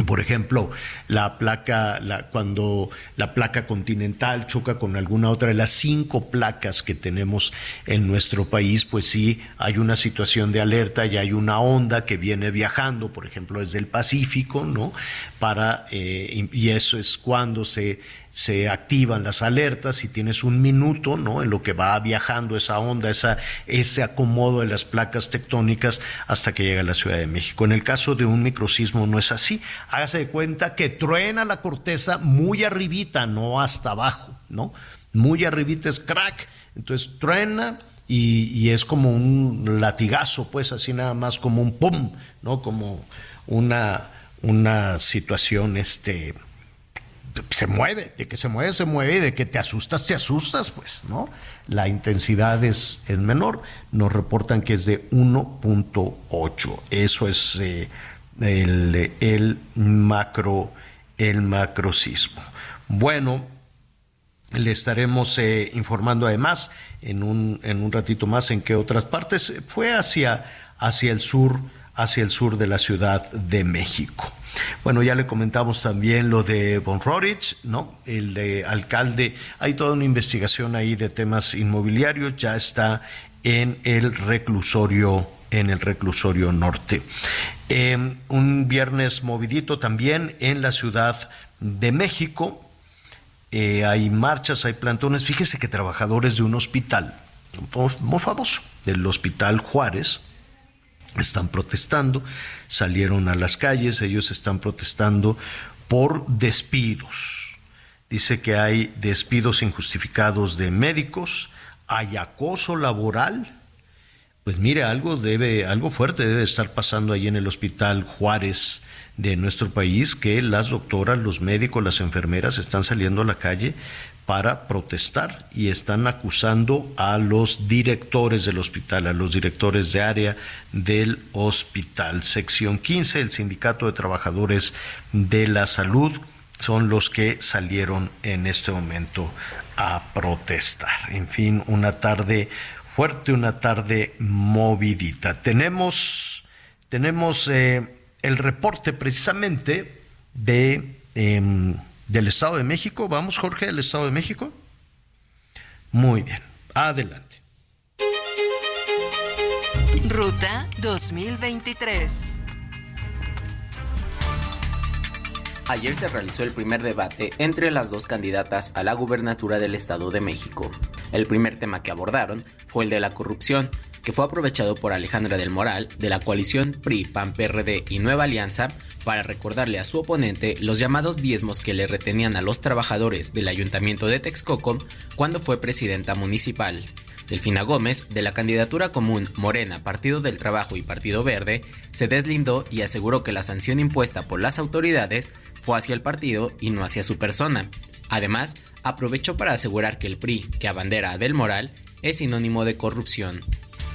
[SPEAKER 1] Por ejemplo, la placa, cuando la placa continental choca con alguna otra de las cinco placas que tenemos en nuestro país, pues sí hay una situación de alerta y hay una onda que viene viajando, por ejemplo, desde el Pacífico, ¿no? Para, eh, y eso es cuando se se activan las alertas y tienes un minuto, ¿no? En lo que va viajando esa onda, esa, ese acomodo de las placas tectónicas hasta que llega a la Ciudad de México. En el caso de un microsismo no es así. Hágase de cuenta que truena la corteza muy arribita, no hasta abajo, ¿no? Muy arribita es crack. Entonces truena, y, es como un latigazo, pues así nada más como un pum, ¿no? Como una, una situación este, se mueve, de que se mueve, se mueve, y de que te asustas, te asustas, pues, ¿no? La intensidad es, es menor, nos reportan que es de 1.8, eso es eh, el, el, macro, el macrocismo. Bueno, le estaremos eh, informando además en un, en un ratito más en qué otras partes fue hacia, hacia el sur hacia el sur de la Ciudad de México. Bueno, ya le comentamos también lo de Von Rorich, ¿no? El de alcalde. Hay toda una investigación ahí de temas inmobiliarios, ya está en el reclusorio en el reclusorio norte. Em, un viernes movidito también en la Ciudad de México. Eh, hay marchas, hay plantones. Fíjese que trabajadores de un hospital, muy famoso, del Hospital Juárez, están protestando, salieron a las calles, ellos están protestando por despidos. Dice que hay despidos injustificados de médicos, hay acoso laboral. Pues mire, algo debe, algo fuerte debe estar pasando ahí en el Hospital Juárez de nuestro país, que las doctoras, los médicos, las enfermeras están saliendo a la calle para protestar y están acusando a los directores del hospital, a los directores de área del hospital. Sección 15, el Sindicato de Trabajadores de la Salud, son los que salieron en este momento a protestar. En fin, una tarde fuerte, una tarde movidita. Tenemos, tenemos eh, el reporte precisamente de... Em, del Estado de México. Vamos, Jorge, del Estado de México. Muy bien, adelante.
[SPEAKER 14] Ruta 2023.
[SPEAKER 11] Ayer se realizó el primer debate entre las dos candidatas a la gubernatura del Estado de México. El primer tema que abordaron fue el de la corrupción, que fue aprovechado por Alejandra del Moral de la coalición PRI, PAN, PRD y Nueva Alianza para recordarle a su oponente los llamados diezmos que le retenían a los trabajadores del ayuntamiento de Texcoco cuando fue presidenta municipal. Delfina Gómez, de la candidatura común Morena, Partido del Trabajo y Partido Verde, se deslindó y aseguró que la sanción impuesta por las autoridades fue hacia el partido y no hacia su persona. Además, aprovechó para asegurar que el PRI, que abandera a Del Moral, es sinónimo de corrupción.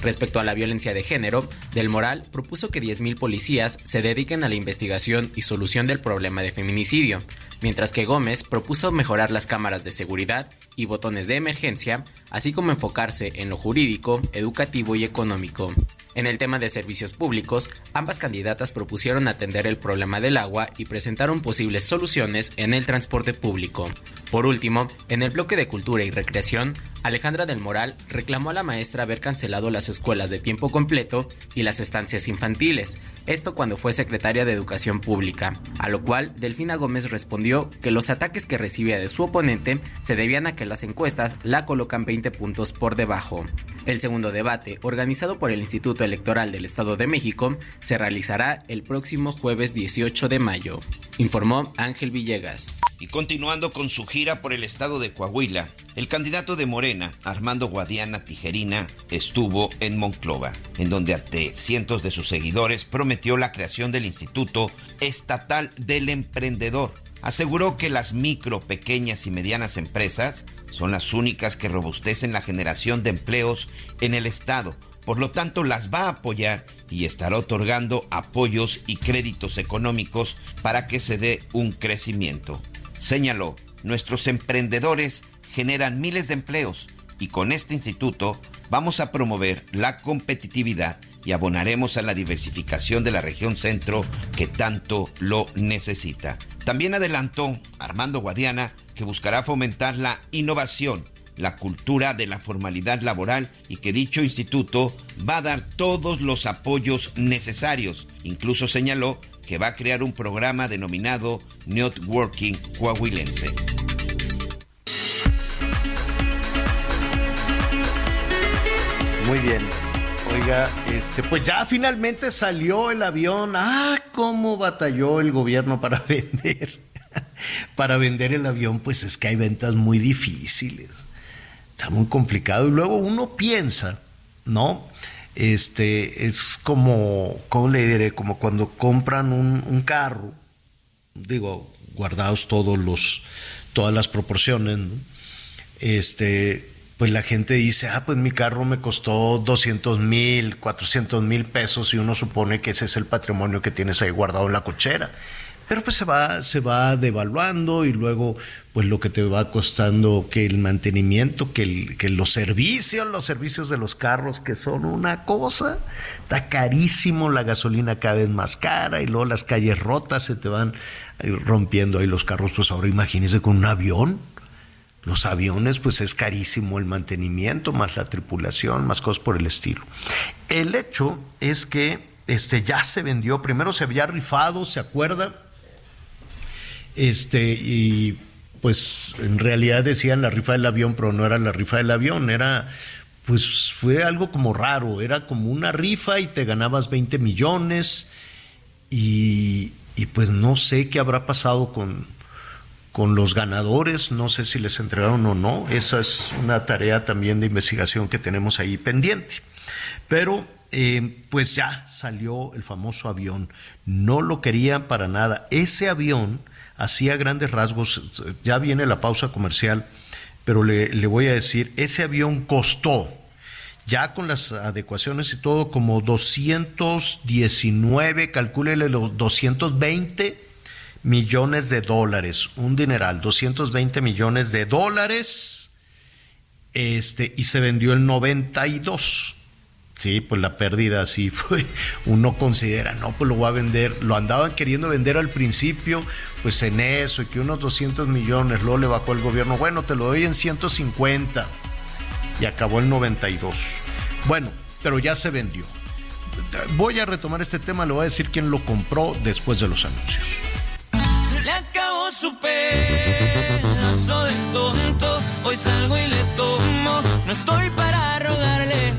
[SPEAKER 11] Respecto a la violencia de género, Del Moral propuso que 10.000 policías se dediquen a la investigación y solución del problema de feminicidio, mientras que Gómez propuso mejorar las cámaras de seguridad y botones de emergencia, así como enfocarse en lo jurídico, educativo y económico. En el tema de servicios públicos, ambas candidatas propusieron atender el problema del agua y presentaron posibles soluciones en el transporte público. Por último, en el bloque de cultura y recreación, Alejandra del Moral reclamó a la maestra haber cancelado las escuelas de tiempo completo y las estancias infantiles, esto cuando fue secretaria de Educación Pública, a lo cual Delfina Gómez respondió que los ataques que recibía de su oponente se debían a que las encuestas la colocan 20 puntos por debajo. El segundo debate, organizado por el Instituto Electoral del Estado de México, se realizará el próximo jueves 18 de mayo, informó Ángel Villegas.
[SPEAKER 15] Y continuando con su gira por el estado de Coahuila, el candidato de Morena, Armando Guadiana Tijerina, estuvo en Monclova, en donde ante cientos de sus seguidores prometió la creación del Instituto Estatal del Emprendedor. Aseguró que las micro, pequeñas y medianas empresas son las únicas que robustecen la generación de empleos en el Estado. Por lo tanto, las va a apoyar y estará otorgando apoyos y créditos económicos para que se dé un crecimiento. Señaló, nuestros emprendedores generan miles de empleos y con este instituto vamos a promover la competitividad y abonaremos a la diversificación de la región centro que tanto lo necesita. También adelantó Armando Guadiana que buscará fomentar la innovación, la cultura de la formalidad laboral y que dicho instituto va a dar todos los apoyos necesarios. Incluso señaló que va a crear un programa denominado Networking Coahuilense.
[SPEAKER 1] Muy bien. Oiga, este, pues ya finalmente salió el avión. Ah, cómo batalló el gobierno para [laughs] vender. Para vender el avión, pues es que hay ventas muy difíciles. Está muy complicado. Y luego uno piensa, ¿no? Este, es como, ¿cómo le diré? Como cuando compran un, carro, digo, guardados todos los, todas las proporciones. Este, pues la gente dice, ah, pues mi carro me costó 200 mil, 400 mil pesos y uno supone que ese es el patrimonio que tienes ahí guardado en la cochera. Pero pues se va, se va devaluando y luego pues lo que te va costando que el mantenimiento, que, el, que los servicios, los servicios de los carros, que son una cosa, está carísimo, la gasolina cada vez más cara y luego las calles rotas se te van rompiendo ahí los carros, pues ahora imagínese con un avión. Los aviones, pues es carísimo el mantenimiento, más la tripulación, más cosas por el estilo. El hecho es que este, ya se vendió, primero se había rifado, ¿se acuerda? Este, y pues en realidad decían la rifa del avión, pero no era la rifa del avión, era, pues fue algo como raro, era como una rifa y te ganabas 20 millones y, y pues no sé qué habrá pasado con, con los ganadores, no sé si les entregaron o no, esa es una tarea también de investigación que tenemos ahí pendiente. Pero eh, pues ya salió el famoso avión, no lo querían para nada. Ese avión hacía grandes rasgos, ya viene la pausa comercial, pero le, le voy a decir, ese avión costó, ya con las adecuaciones y todo, como 219, calcúlele los 220 millones de dólares, un dineral, 220 millones de dólares, este, y se vendió el 92. Sí, pues la pérdida sí [laughs] fue, uno considera, no, pues lo voy a vender, lo andaban queriendo vender al principio, pues en eso, y que unos 200 millones, luego le bajó el gobierno, bueno, te lo doy en 150, y acabó el 92. Bueno, pero ya se vendió. Voy a retomar este tema, le voy a decir quién lo compró después de los anuncios.
[SPEAKER 16] Se le acabó su pedazo de tonto. Hoy salgo y le tomo. No estoy para rogarle,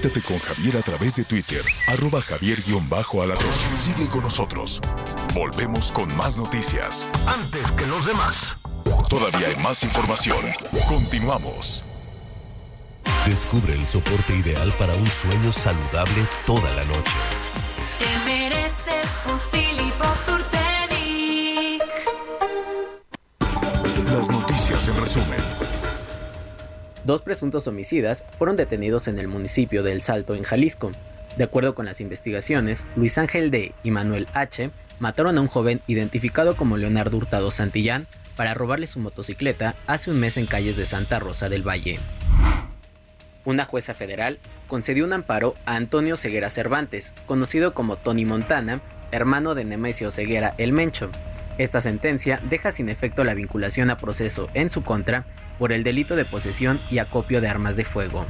[SPEAKER 6] Conéctate con Javier a través de Twitter, arroba javier-alatón. Sigue con nosotros. Volvemos con más noticias.
[SPEAKER 7] Antes que los demás.
[SPEAKER 6] Todavía hay más información. Continuamos.
[SPEAKER 9] Descubre el soporte ideal para un sueño saludable toda la noche.
[SPEAKER 2] Te mereces un.
[SPEAKER 6] Las noticias en resumen.
[SPEAKER 11] Dos presuntos homicidas fueron detenidos en el municipio de El Salto, en Jalisco. De acuerdo con las investigaciones, Luis Ángel D. y Manuel H. mataron a un joven identificado como Leonardo Hurtado Santillán para robarle su motocicleta hace un mes en calles de Santa Rosa del Valle. Una jueza federal concedió un amparo a Antonio Ceguera Cervantes, conocido como Tony Montana, hermano de Nemesio Ceguera el Mencho. Esta sentencia deja sin efecto la vinculación a proceso en su contra por el delito de posesión y acopio de armas de fuego.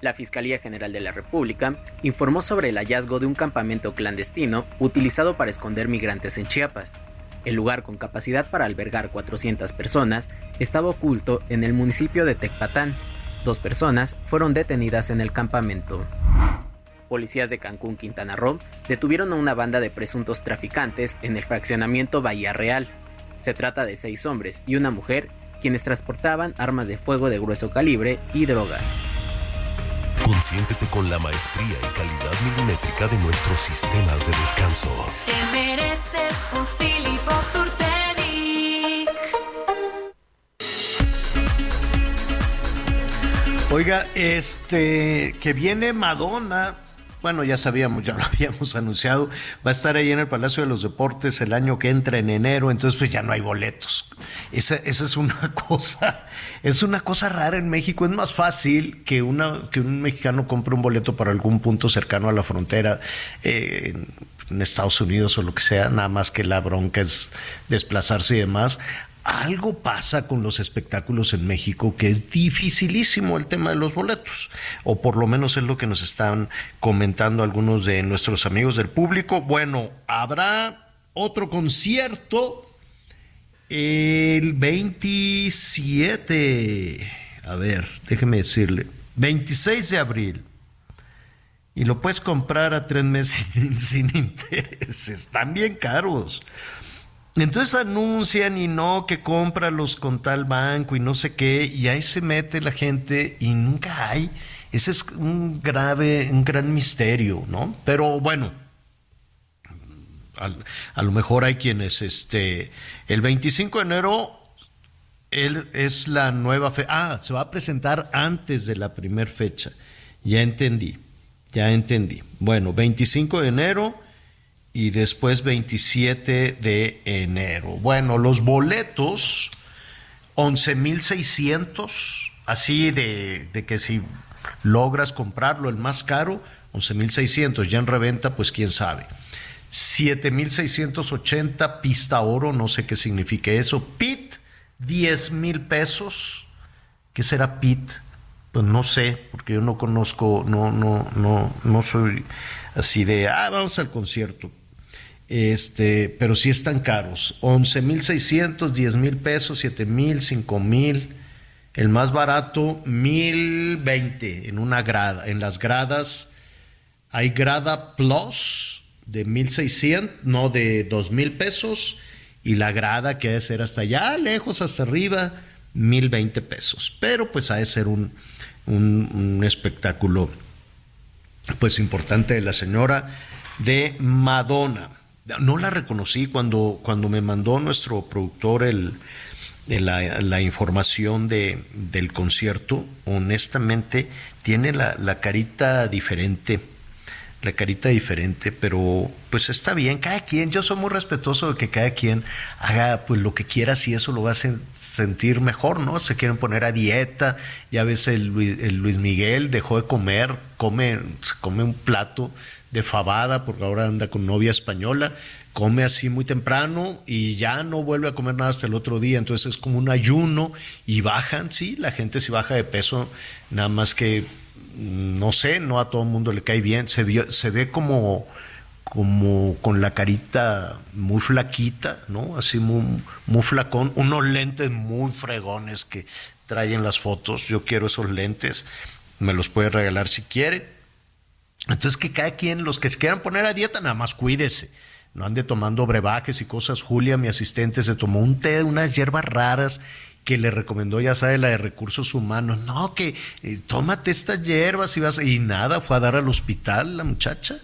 [SPEAKER 11] La Fiscalía General de la República informó sobre el hallazgo de un campamento clandestino utilizado para esconder migrantes en Chiapas. El lugar con capacidad para albergar 400 personas estaba oculto en el municipio de Tecpatán. Dos personas fueron detenidas en el campamento. Policías de Cancún, Quintana Roo, detuvieron a una banda de presuntos traficantes en el fraccionamiento Bahía Real. Se trata de seis hombres y una mujer quienes transportaban armas de fuego de grueso calibre y droga.
[SPEAKER 9] Consiéntete con la maestría y calidad milimétrica de nuestros sistemas de descanso.
[SPEAKER 2] Te mereces un.
[SPEAKER 1] Oiga, este, que viene Madonna. Bueno, ya sabíamos, ya lo [laughs] habíamos anunciado. Va a estar ahí en el Palacio de los Deportes el año que entra en enero, entonces pues ya no hay boletos. Esa, esa es una [laughs] cosa, es una cosa rara en México. Es más fácil que, una, que un mexicano compre un boleto para algún punto cercano a la frontera. eh, en en Estados Unidos o lo que sea, nada más que la bronca es desplazarse y demás. Algo pasa con los espectáculos en México que es dificilísimo el tema de los boletos, o por lo menos es lo que nos están comentando algunos de nuestros amigos del público. Bueno, habrá otro concierto el 27, a ver, déjeme decirle, 26 de abril. Y lo puedes comprar a tres meses [laughs] sin, intereses. Están bien caros. Entonces anuncian y no que cómpralos con tal banco y no sé qué, y ahí se mete la gente y nunca hay. Ese es un grave, un gran misterio, ¿no? Pero bueno, a, lo mejor hay quienes, este, el 25 de enero él es la nueva fecha. Ah, se va a presentar antes de la primera fecha. Ya entendí, ya entendí. Bueno, 25 de enero y después 27 de enero. Bueno, los boletos, 11.600, así de, de que si logras comprarlo el más caro, 11.600, ya en reventa, pues quién sabe. 7.680 pista oro, no sé qué significa eso. PIT, 10 mil pesos. ¿Qué será PIT? Pues no sé, porque yo no conozco, no, no, no, no soy así de, ah, vamos al concierto. Este, pero sí están caros. 11.600, 10 mil pesos, 7 mil, 5 mil. El más barato, 1020 en una grada. En las gradas hay grada plus de 1600, no de 2000 pesos. Y la grada que debe ser hasta allá, lejos, hasta arriba, 1020 pesos. Pero pues ha de ser un, un, un espectáculo pues importante de la señora de Madonna. No la reconocí cuando, cuando me mandó nuestro productor el, la, información de, del concierto. Honestamente, tiene la, la carita diferente la carita diferente, pero pues está bien, cada quien, yo soy muy respetuoso de que cada quien haga pues lo que quiera, si eso lo va a sentir mejor, ¿no? Se quieren poner a dieta, ya ves el, el Luis Miguel dejó de comer, come, come un plato de fabada porque ahora anda con novia española, come así muy temprano y ya no vuelve a comer nada hasta el otro día, entonces es como un ayuno y bajan, sí, la gente sí baja de peso, nada más que no sé, no a todo el mundo le cae bien, se ve como, como con la carita muy flaquita, ¿no? Así muy, muy flacón, unos lentes muy fregones que traen las fotos, yo quiero esos lentes, me los puede regalar si quiere. Entonces que cada quien, los que se quieran poner a dieta, nada más cuídese. No ande tomando brebajes y cosas. Julia, mi asistente, se tomó un té unas hierbas raras que le recomendó, ya sabe, la de recursos humanos. No, que eh, tómate estas hierbas y vas. Y nada, fue a dar al hospital la muchacha.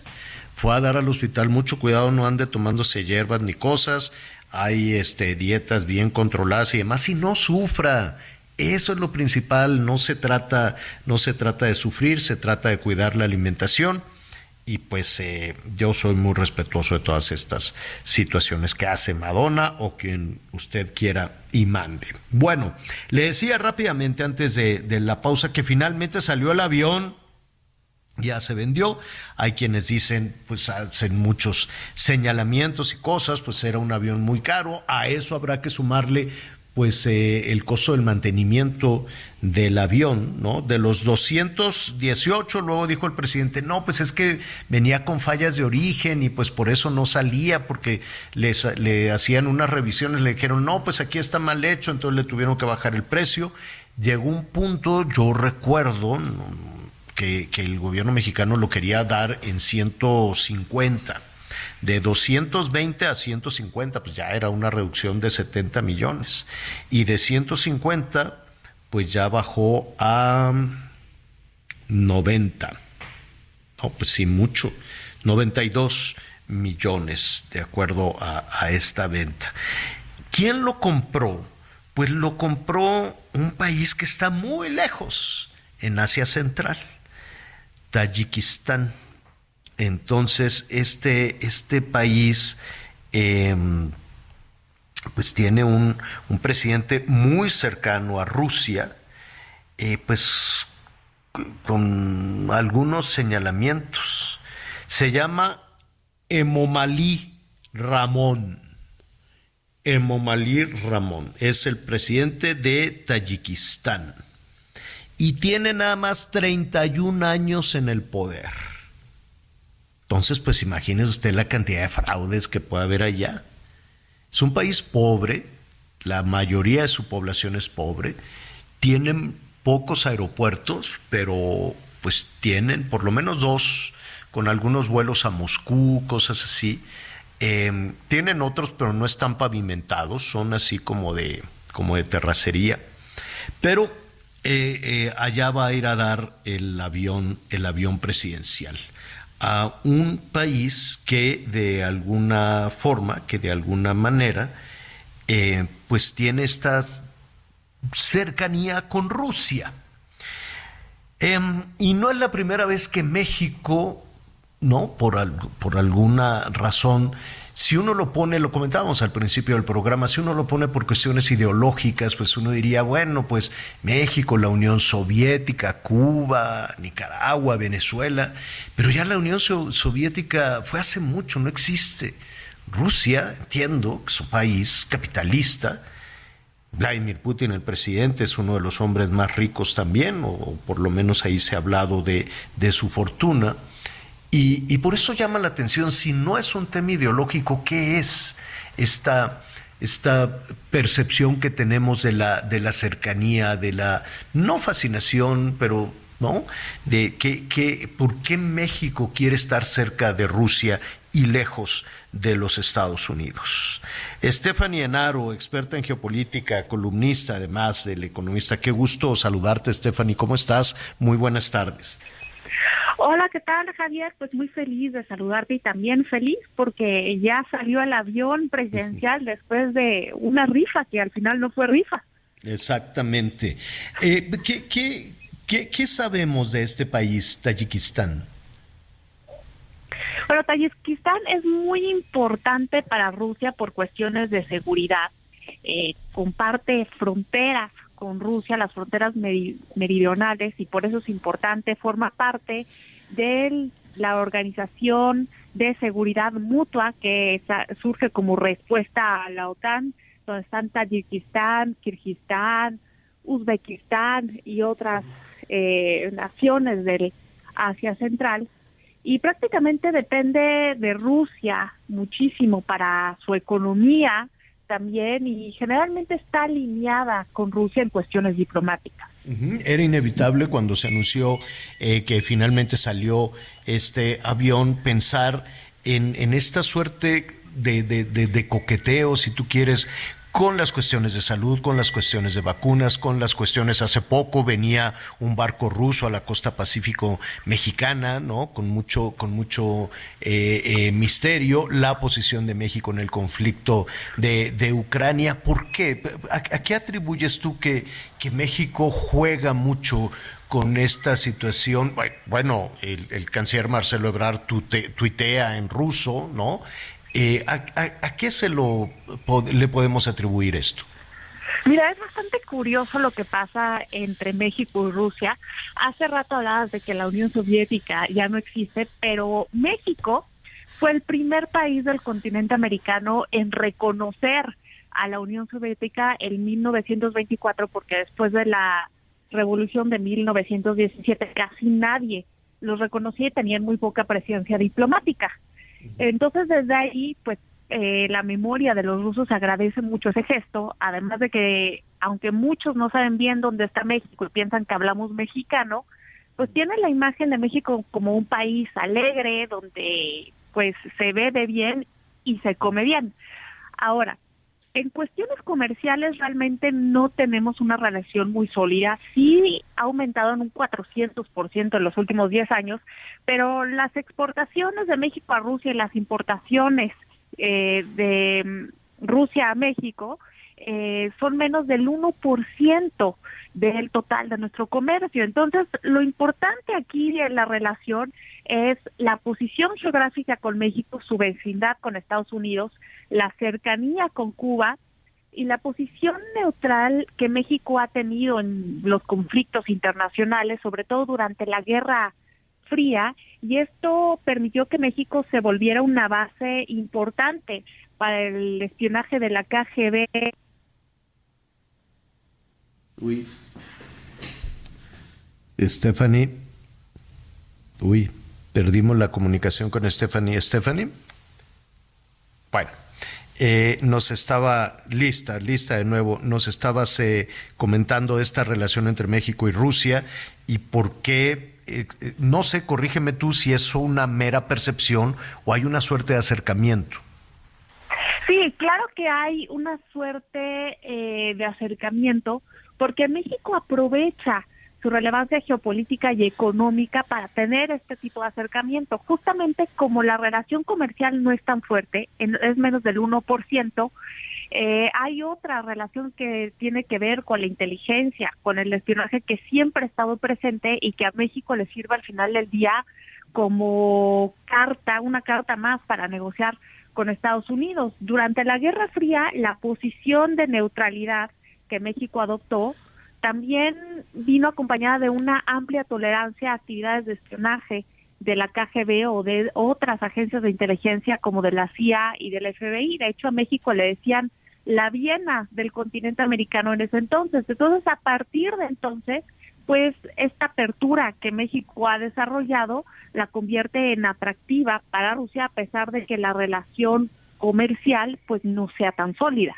[SPEAKER 1] Fue a dar al hospital. Mucho cuidado, no ande tomándose hierbas ni cosas. Hay este, dietas bien controladas y demás. Y no sufra. Eso es lo principal. No se trata, no se trata de sufrir, se trata de cuidar la alimentación y pues eh, yo soy muy respetuoso de todas estas situaciones que hace Madonna o quien usted quiera y mande. Bueno, le decía rápidamente antes de, de la pausa que finalmente salió el avión ya se vendió. Hay quienes dicen, pues hacen muchos señalamientos y cosas, pues era un avión muy caro. A eso habrá que sumarle pues eh, el costo del mantenimiento del avión, ¿no? De los 218, luego dijo el presidente, no, pues es que venía con fallas de origen y pues por eso no salía, porque les, le hacían unas revisiones, le dijeron, no, pues aquí está mal hecho, entonces le tuvieron que bajar el precio. Llegó un punto, yo recuerdo, que, que el gobierno mexicano lo quería dar en 150 de 220 a 150, pues ya era una reducción de 70 millones. Y de 150, pues ya bajó a 90. No, pues sí, mucho. 92 millones, de acuerdo a, a esta venta. ¿Quién lo compró? Pues lo compró un país que está muy lejos, en Asia Central, Tayikistán. Entonces, este, este país eh, pues tiene un, un, presidente muy cercano a Rusia, eh, pues con algunos señalamientos. Se llama Emomalí Ramón. Emomalí Ramón es el presidente de Tayikistán y tiene nada más 31 años en el poder. Entonces, pues imagínese usted la cantidad de fraudes que puede haber allá. Es un país pobre, la mayoría de su población es pobre, tienen pocos aeropuertos, pero pues tienen por lo menos dos, con algunos vuelos a Moscú, cosas así. Eh, tienen otros, pero no están pavimentados, son así como de, como de terracería. Pero eh, eh, allá va a ir a dar el avión, el avión presidencial a un país que de alguna forma, que de alguna manera, eh, pues tiene esta cercanía con Rusia. Em, y no es la primera vez que México, ¿no? Por, por alguna razón, si uno lo pone, lo comentábamos al principio del programa, si uno lo pone por cuestiones ideológicas, pues uno diría, bueno, pues México, la Unión Soviética, Cuba, Nicaragua, Venezuela, pero ya la Unión Soviética fue hace mucho, no existe. Rusia, entiendo, que es un país capitalista, Vladimir Putin, el presidente, es uno de los hombres más ricos también, o por lo menos ahí se ha hablado de, de su fortuna. Y, por eso llama la atención, si no es un tema ideológico, ¿qué es esta, esta percepción que tenemos de la, de la cercanía, de la no fascinación, pero ¿no? De que, que, por qué México quiere estar cerca de Rusia y lejos de los Estados Unidos. Stephanie Enaro, experta en geopolítica, columnista además del economista. Qué gusto saludarte, Stephanie. ¿Cómo estás? Muy buenas tardes.
[SPEAKER 17] Hola, ¿qué tal, Javier? Pues muy feliz de saludarte y también feliz porque ya salió el avión presidencial después de una rifa que al final no fue rifa.
[SPEAKER 1] Exactamente. Eh, ¿qué, qué, qué, sabemos de este país, Tayikistán?
[SPEAKER 17] Bueno, Tayikistán es muy importante para Rusia por cuestiones de seguridad. Eh, comparte fronteras con Rusia, las fronteras meridionales, y por eso es importante, forma parte de la organización de seguridad mutua que surge como respuesta a la OTAN, donde están Tayikistán, Kirguistán, Uzbekistán y otras eh, naciones del Asia Central. Y prácticamente depende de Rusia muchísimo para su economía, también y generalmente está alineada con Rusia en cuestiones diplomáticas.
[SPEAKER 1] Era inevitable cuando se anunció eh, que finalmente salió este avión pensar en, en esta suerte de, de, de, coqueteo, si tú quieres, con las cuestiones de salud, con las cuestiones de vacunas, con las cuestiones, hace poco venía un barco ruso a la costa pacífico mexicana, ¿no? Con mucho, con mucho eh, eh, misterio, la posición de México en el conflicto de, Ucrania. ¿Por qué? ¿A, qué atribuyes tú que, que México juega mucho con esta situación. Bueno, el, el canciller Marcelo Ebrard tuitea en ruso, ¿no? Eh, ¿a, qué se lo le podemos atribuir esto?
[SPEAKER 17] Mira, es bastante curioso lo que pasa entre México y Rusia. Hace rato hablabas de que la Unión Soviética ya no existe, pero México fue el primer país del continente americano en reconocer a la Unión Soviética en 1924, porque después de la revolución de 1917 casi nadie los reconocía y tenían muy poca presencia diplomática. Entonces, desde ahí, pues eh, la memoria de los rusos agradece mucho ese gesto, además de que, aunque muchos no saben bien dónde está México y piensan que hablamos mexicano, pues tiene la imagen de México como un país alegre, donde pues se bebe bien y se come bien. Ahora, en cuestiones comerciales realmente no tenemos una relación muy sólida. Sí ha aumentado en un 400% en los últimos 10 años, pero las exportaciones de México a Rusia y las importaciones eh, de mm, Rusia a México eh, son menos del 1% del total de nuestro comercio. Entonces, lo importante aquí en la relación es la posición geográfica con México, su vecindad con Estados Unidos, la cercanía con Cuba y la posición neutral que México ha tenido en los conflictos internacionales, sobre todo durante la Guerra Fría, y esto permitió que México se volviera una base importante para el espionaje de la KGB.
[SPEAKER 1] Uy. Stephanie. Uy, perdimos la comunicación con Stephanie. Stephanie. Bueno. Eh, nos estaba lista, lista de nuevo, nos estabas eh, comentando esta relación entre México y Rusia y por qué, eh, no sé, corrígeme tú si es una mera percepción o hay una suerte de acercamiento.
[SPEAKER 17] Sí, claro que hay una suerte de acercamiento porque México aprovecha su relevancia geopolítica y económica para tener este tipo de acercamiento. Justamente como la relación comercial no es tan fuerte, es menos del 1%, Eh, hay otra relación que tiene que ver con la inteligencia, con el espionaje que siempre ha estado presente y que a México le sirve al final del día como carta, una carta más para negociar con Estados Unidos. Durante la Guerra Fría, la posición de neutralidad que México adoptó también vino acompañada de una amplia tolerancia a actividades de espionaje de la KGB o de otras agencias de inteligencia como de la CIA y del FBI. De hecho, a México le decían la Viena del continente americano en ese entonces. Entonces, a partir de entonces, pues esta apertura que México ha desarrollado la convierte en atractiva para Rusia a pesar de que la relación comercial pues no sea tan sólida.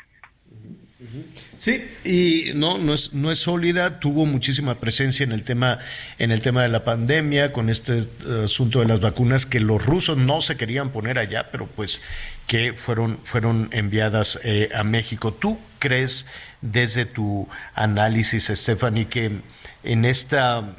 [SPEAKER 1] Sí, y no, no es, no es sólida, tuvo muchísima presencia en el tema, en el tema de la pandemia, con este eh, asunto de las vacunas que los rusos no se querían poner allá, pero pues que fueron, fueron enviadas eh, a México. ¿Tú crees desde tu análisis, Stephanie, que en esta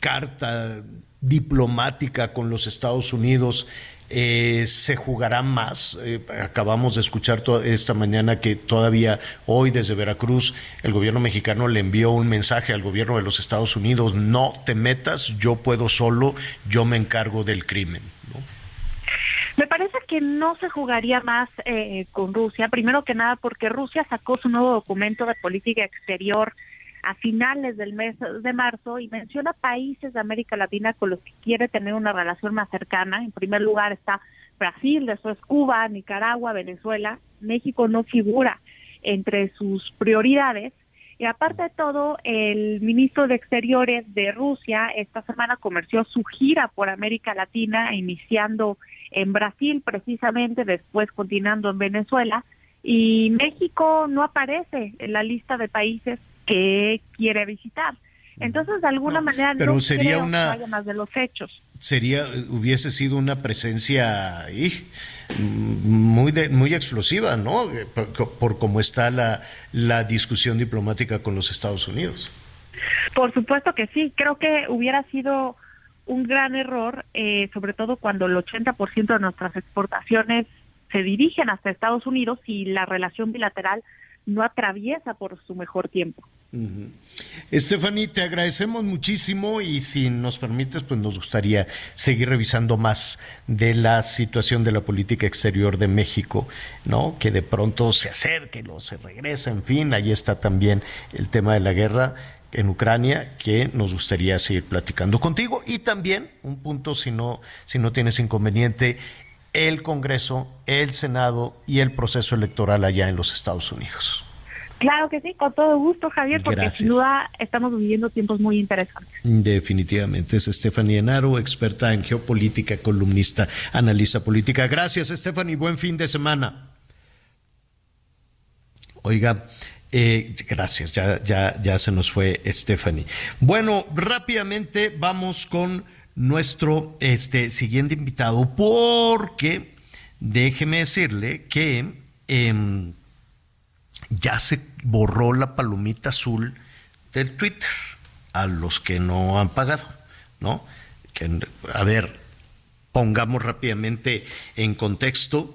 [SPEAKER 1] carta diplomática con los Estados Unidos eh, se jugará más. Eh, acabamos de escuchar esta mañana que todavía hoy desde Veracruz el gobierno mexicano le envió un mensaje al gobierno de los Estados Unidos, no te metas, yo puedo solo, yo me encargo del crimen.
[SPEAKER 17] Me parece que no se jugaría más eh, con Rusia, primero que nada porque Rusia sacó su nuevo documento de política exterior a finales del mes de marzo y menciona países de América Latina con los que quiere tener una relación más cercana. En primer lugar está Brasil, después Cuba, Nicaragua, Venezuela. México no figura entre sus prioridades. Y aparte de todo, el ministro de Exteriores de Rusia esta semana comerció su gira por América Latina, iniciando en Brasil precisamente, después continuando en Venezuela. Y México no aparece en la lista de países que quiere visitar. Entonces, de alguna manera,
[SPEAKER 1] pero
[SPEAKER 17] no
[SPEAKER 1] sería
[SPEAKER 17] creo
[SPEAKER 1] una,
[SPEAKER 17] que vaya más de los hechos.
[SPEAKER 1] Sería, hubiese sido una presencia muy, de, muy explosiva, ¿no? Por, por cómo está la, la discusión diplomática con los Estados Unidos.
[SPEAKER 17] Por supuesto que sí, creo que hubiera sido un gran error, eh, sobre todo cuando el 80% de nuestras exportaciones se dirigen hasta Estados Unidos y la relación bilateral no atraviesa por su mejor tiempo.
[SPEAKER 1] Uh te agradecemos muchísimo y si nos permites, pues nos gustaría seguir revisando más de la situación de la política exterior de México, ¿no? Que de pronto se acerque, o se regresa, en fin, ahí está también el tema de la guerra en Ucrania que nos gustaría seguir platicando contigo y también un punto si no si no tienes inconveniente el Congreso, el Senado y el proceso electoral allá en los Estados Unidos.
[SPEAKER 17] Claro que sí, con todo gusto, Javier, porque
[SPEAKER 1] Gracias.
[SPEAKER 17] sin duda estamos viviendo tiempos muy interesantes.
[SPEAKER 1] Definitivamente es Stephanie Enaro, experta en geopolítica, columnista, analista política. Gracias, Stephanie. Buen fin de semana. Oiga, eh, gracias, ya, ya, ya se nos fue Stephanie. Bueno, rápidamente vamos con nuestro este, siguiente invitado, porque déjeme decirle que em, ya se borró la palomita azul del Twitter a los que no han pagado, ¿no? Que, a ver, pongamos rápidamente en contexto,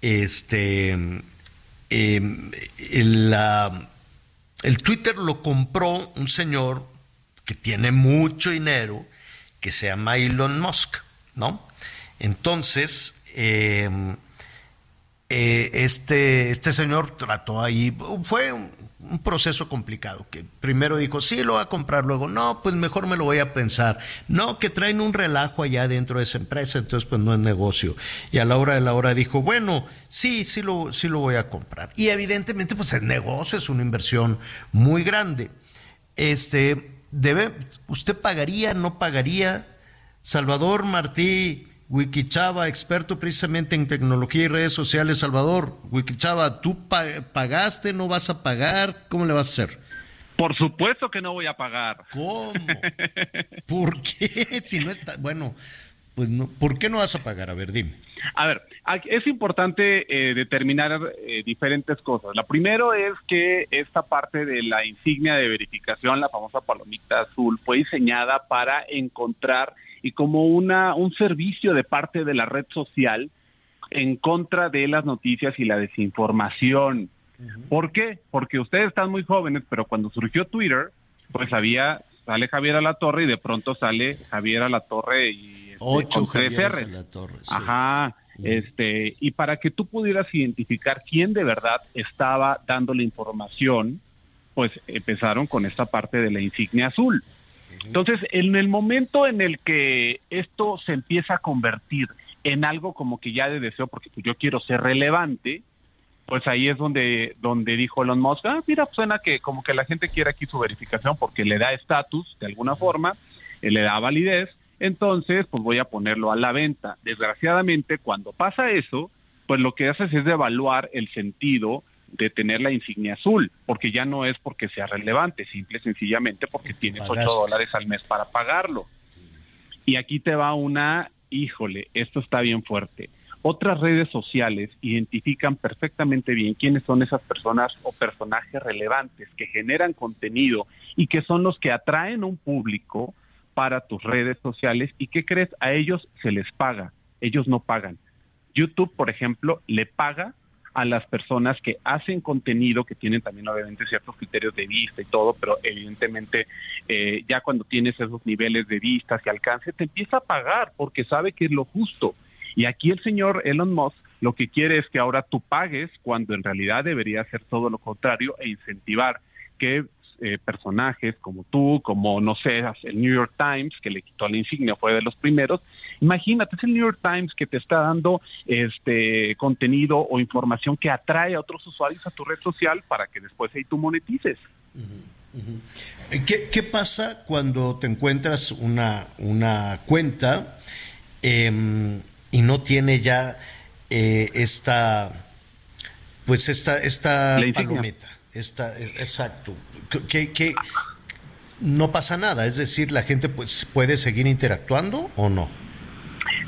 [SPEAKER 1] este, em, el, Twitter lo compró un señor que tiene mucho dinero, que se llama Elon Musk, ¿no? Entonces, em, eh, este, este señor trató ahí, fue un, proceso complicado, que primero dijo, sí, lo voy a comprar, luego, no, pues mejor me lo voy a pensar, no, que traen un relajo allá dentro de esa empresa, entonces pues no es negocio. Y a la hora de la hora dijo, bueno, sí, sí lo, sí lo voy a comprar. Y evidentemente pues el negocio es una inversión muy grande. Este, debe, ¿usted pagaría, no pagaría? Salvador Martí, Wikichava, experto precisamente en tecnología y redes sociales. Salvador, Wikichava, ¿tú pa- pagaste, no vas a pagar? ¿Cómo le vas a hacer?
[SPEAKER 18] Por supuesto que no voy a pagar.
[SPEAKER 1] ¿Cómo? [laughs] ¿Por qué? [laughs] Si no está, bueno, pues no, ¿por qué no vas a pagar? A ver, dime.
[SPEAKER 18] A ver, es importante eh, determinar eh, diferentes cosas. La primero es que esta parte de la insignia de verificación, la famosa palomita azul, fue diseñada para encontrar y como una un servicio de parte de la red social en contra de las noticias y la desinformación. ¿Por qué? Porque ustedes están muy jóvenes, pero cuando surgió Twitter, pues había, sale Javier a la Torre y de pronto sale Javier a la Torre y este,
[SPEAKER 1] Ocho a la torre. sí.
[SPEAKER 18] Ajá, este, y para que tú pudieras identificar quién de verdad estaba dando la información, pues empezaron con esta parte de la insignia azul. Entonces, en el momento en el que esto se empieza a convertir en algo como que ya de deseo, porque pues, yo quiero ser relevante, pues ahí es donde, donde dijo Elon Musk, ah, mira, suena que como que la gente quiere aquí su verificación porque le da estatus de alguna forma, eh, le da validez, entonces pues voy a ponerlo a la venta. Desgraciadamente, cuando pasa eso, pues lo que haces es devaluar el sentido de tener la insignia azul, porque ya no es porque sea relevante, simple y sencillamente porque tienes 8
[SPEAKER 1] Pagaste.
[SPEAKER 18] dólares al mes para pagarlo. Y aquí te va una, híjole, esto está bien fuerte. Otras redes sociales identifican perfectamente bien quiénes son esas personas o personajes relevantes que generan contenido y que son los que atraen a un público para tus redes sociales y qué crees, a ellos se les paga, ellos no pagan. YouTube, por ejemplo, le paga a las personas que hacen contenido, que tienen también obviamente ciertos criterios de vista y todo, pero evidentemente eh, ya cuando tienes esos niveles de vistas y alcance, te empieza a pagar porque sabe que es lo justo. Y aquí el señor Elon Musk lo que quiere es que ahora tú pagues cuando en realidad debería ser todo lo contrario e incentivar que eh, personajes como tú, como no sé, el New York Times, que le quitó la insignia, fue de los primeros. Imagínate, es el New York Times que te está dando este contenido o información que atrae a otros usuarios a tu red social para que después ahí tú monetices.
[SPEAKER 1] Eh, ¿Qué, qué pasa cuando te encuentras una, una cuenta em, y no tiene ya eh, esta, pues esta, esta palometa? Esta, es- exacto. Que, que no pasa nada, es decir, la gente pues puede seguir interactuando o no.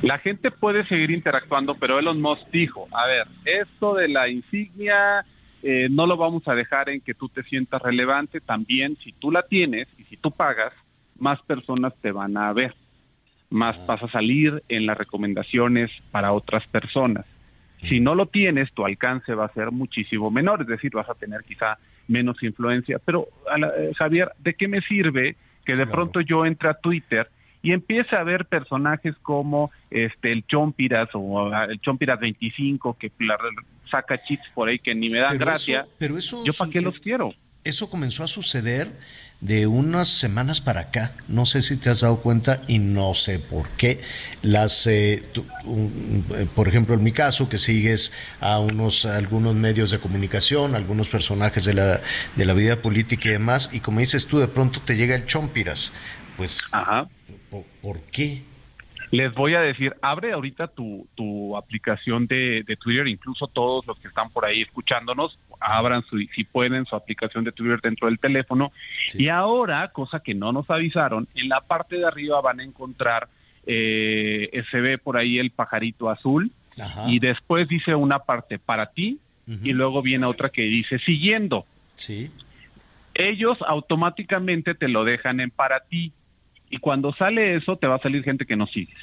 [SPEAKER 18] La gente puede seguir interactuando, pero Elon Musk dijo, a ver, esto de la insignia eh, no lo vamos a dejar en que tú te sientas relevante, también si tú la tienes y si tú pagas, más personas te van a ver, más vas a salir en las recomendaciones para otras personas. Si no lo tienes, tu alcance va a ser muchísimo menor, es decir, vas a tener quizá menos influencia. Pero, a la- eh, Javier, ¿de qué me sirve que de pronto yo entre a Twitter y empiece a ver personajes como este el Chompiras o ah, el Chompiras 25 que la- saca cheats por ahí que ni me dan
[SPEAKER 1] Pero
[SPEAKER 18] gracia?
[SPEAKER 1] eso- pero eso
[SPEAKER 18] ¿Yo para qué los quiero?
[SPEAKER 1] Eso comenzó a suceder de unas semanas para acá. No sé si te has dado cuenta y no sé por qué. Las, eh, un- eh, por ejemplo, en mi caso, que sigues a unos a algunos medios de comunicación, algunos personajes de la, de la vida política y demás, y como dices tú, de pronto te llega el chompiras. Pues, ¿por, por qué?
[SPEAKER 18] Les voy a decir, abre ahorita tu, tu aplicación de, de Twitter, incluso todos los que están por ahí escuchándonos, abran su, si pueden su aplicación de Twitter dentro del teléfono. Y ahora, cosa que no nos avisaron, en la parte de arriba van a encontrar, eh, se ve por ahí el pajarito azul y después dice una parte para ti y luego viene otra que dice siguiendo.
[SPEAKER 1] Sí.
[SPEAKER 18] Ellos automáticamente te lo dejan en para ti. Y cuando sale eso, te va a salir gente que no sigues.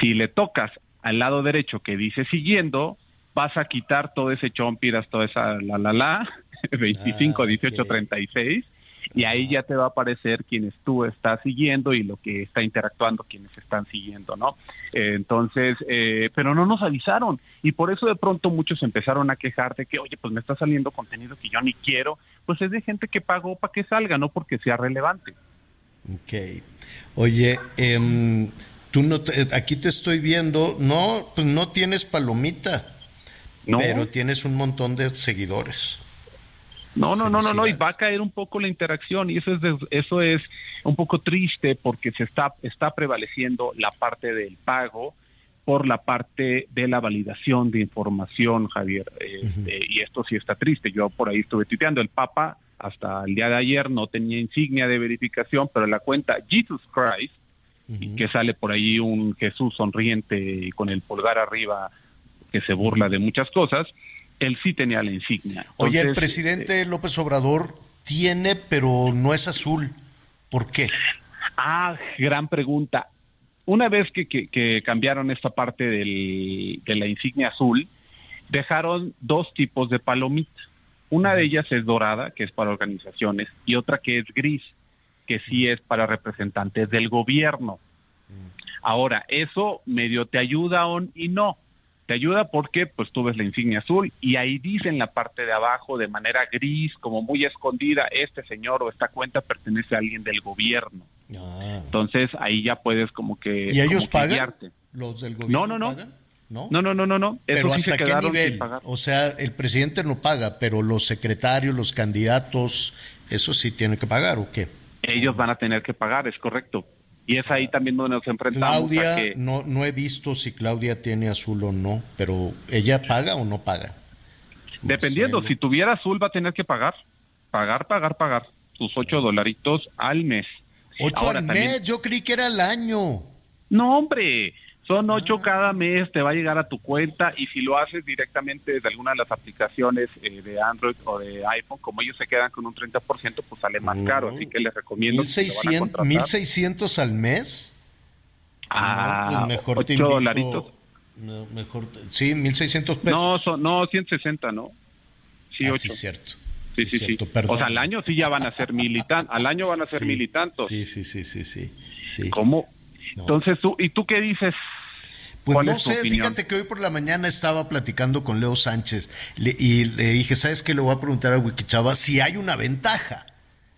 [SPEAKER 18] Si le tocas al lado derecho que dice siguiendo, vas a quitar todo ese chompiras, toda esa la la la, 25, 18, 36, y ahí ya te va a aparecer quienes tú estás siguiendo y lo que está interactuando quienes están siguiendo, ¿no? Eh, entonces, eh, pero no nos avisaron y por eso de pronto muchos empezaron a quejar de que, oye, pues me está saliendo contenido que yo ni quiero, pues es de gente que pagó para que salga, no porque sea relevante.
[SPEAKER 1] Ok. Oye, em, tú no te- aquí te estoy viendo, no, pues no tienes palomita,
[SPEAKER 18] No.
[SPEAKER 1] pero tienes un montón de seguidores.
[SPEAKER 18] No, no, no, no, no, y va a caer un poco la interacción y eso es eso es un poco triste porque se está está prevaleciendo la parte del pago por la parte de la validación de información, Javier. Este, Y esto sí está triste. Yo por ahí estuve tuiteando. El Papa hasta el día de ayer no tenía insignia de verificación, pero la cuenta Jesus Christ, y que sale por ahí un Jesús sonriente y con el pulgar arriba que se burla de muchas cosas, él sí tenía la insignia.
[SPEAKER 1] Oye, el presidente López Obrador tiene, pero no es azul. ¿Por qué?
[SPEAKER 18] Ah, gran pregunta. Una vez que, que- que cambiaron esta parte del- de la insignia azul, dejaron dos tipos de palomitas. Una de ellas es dorada, que es para organizaciones, y otra que es gris, que sí es para representantes del gobierno. Ahora, eso medio te ayuda y no. Te ayuda porque pues tú ves la insignia azul y ahí dice en la parte de abajo de manera gris, como muy escondida, este señor o esta cuenta pertenece a alguien del gobierno. Entonces ahí ya puedes como que...
[SPEAKER 1] ¿Y ellos pagan?
[SPEAKER 18] guiarte.
[SPEAKER 1] ¿Los del gobierno
[SPEAKER 18] No, no, no.
[SPEAKER 1] pagan? ¿No?
[SPEAKER 18] No, no, no, no, no.
[SPEAKER 1] Pero
[SPEAKER 18] sí
[SPEAKER 1] ¿hasta
[SPEAKER 18] se
[SPEAKER 1] qué nivel? O sea, el presidente no paga, pero los secretarios, los candidatos, eso sí tienen que pagar, ¿o qué?
[SPEAKER 18] Ellos van a tener que pagar, es correcto. Y es ahí también donde nos enfrentamos
[SPEAKER 1] Claudia,
[SPEAKER 18] a que...
[SPEAKER 1] no, no he visto si Claudia tiene azul o no, pero ¿ella paga o no paga?
[SPEAKER 18] Dependiendo, si tuviera azul va a tener que pagar. Pagar, pagar, pagar. Sus ocho dolaritos al mes.
[SPEAKER 1] Ocho
[SPEAKER 18] Ahora
[SPEAKER 1] al
[SPEAKER 18] también-
[SPEAKER 1] mes, yo creí que era al año.
[SPEAKER 18] No, hombre, son ocho cada mes, te va a llegar a tu cuenta y si lo haces directamente desde alguna de las aplicaciones eh, de Android o de iPhone, como ellos se quedan con un 30%, pues sale más caro. Así que les recomiendo que si lo van a
[SPEAKER 1] 1600,
[SPEAKER 18] contratar,
[SPEAKER 1] 1600 al mes.
[SPEAKER 18] Ah,
[SPEAKER 1] No, pues mejor te
[SPEAKER 18] ocho
[SPEAKER 1] invito-
[SPEAKER 18] dolaritos.
[SPEAKER 1] No, mejor, sí, 1600 pesos.
[SPEAKER 18] No, son, no, 160, ¿no? Sí,
[SPEAKER 1] Ah,
[SPEAKER 18] ocho.
[SPEAKER 1] sí, cierto.
[SPEAKER 18] Sí, sí, sí.
[SPEAKER 1] cierto, perdón.
[SPEAKER 18] O sea, al año sí ya van a ser militantes. Al año van a ser
[SPEAKER 1] Sí,
[SPEAKER 18] militantes.
[SPEAKER 1] Sí, sí, sí, sí, sí. sí.
[SPEAKER 18] ¿Cómo? Entonces, tú, ¿y tú qué dices?
[SPEAKER 1] Pues
[SPEAKER 18] ¿Cuál
[SPEAKER 1] no sé, fíjate que hoy por la mañana estaba platicando con Leo Sánchez le- y le dije, ¿sabes qué? Le voy a preguntar a Wikichava si hay una ventaja.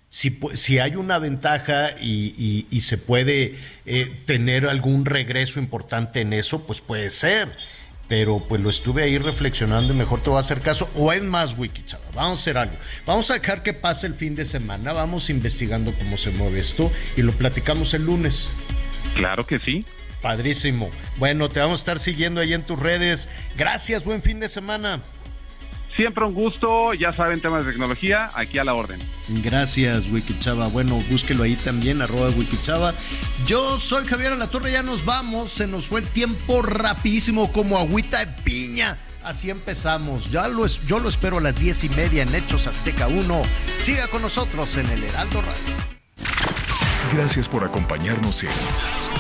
[SPEAKER 1] Si, si hay una ventaja y, y- y se puede eh, tener algún regreso importante en eso, pues puede ser. Pero pues lo estuve ahí reflexionando y mejor te voy a hacer caso. O es más, Wikichava, vamos a hacer algo. Vamos a dejar que pase el fin de semana, vamos investigando cómo se mueve esto y lo platicamos el lunes.
[SPEAKER 18] Claro que sí.
[SPEAKER 1] Padrísimo. Bueno, te vamos a estar siguiendo ahí en tus redes. Gracias, buen fin de semana.
[SPEAKER 18] Siempre un gusto, ya saben temas de tecnología, aquí a la orden.
[SPEAKER 1] Gracias, Wikichava. Bueno, búsquelo ahí también, arroba Wikichava. Yo soy Javier Alatorre, ya nos vamos. Se nos fue el tiempo rapidísimo como agüita de piña. Así empezamos. Ya lo es- yo lo espero a las diez y media en Hechos Azteca 1. Siga con nosotros en el Heraldo Radio.
[SPEAKER 6] Gracias por acompañarnos en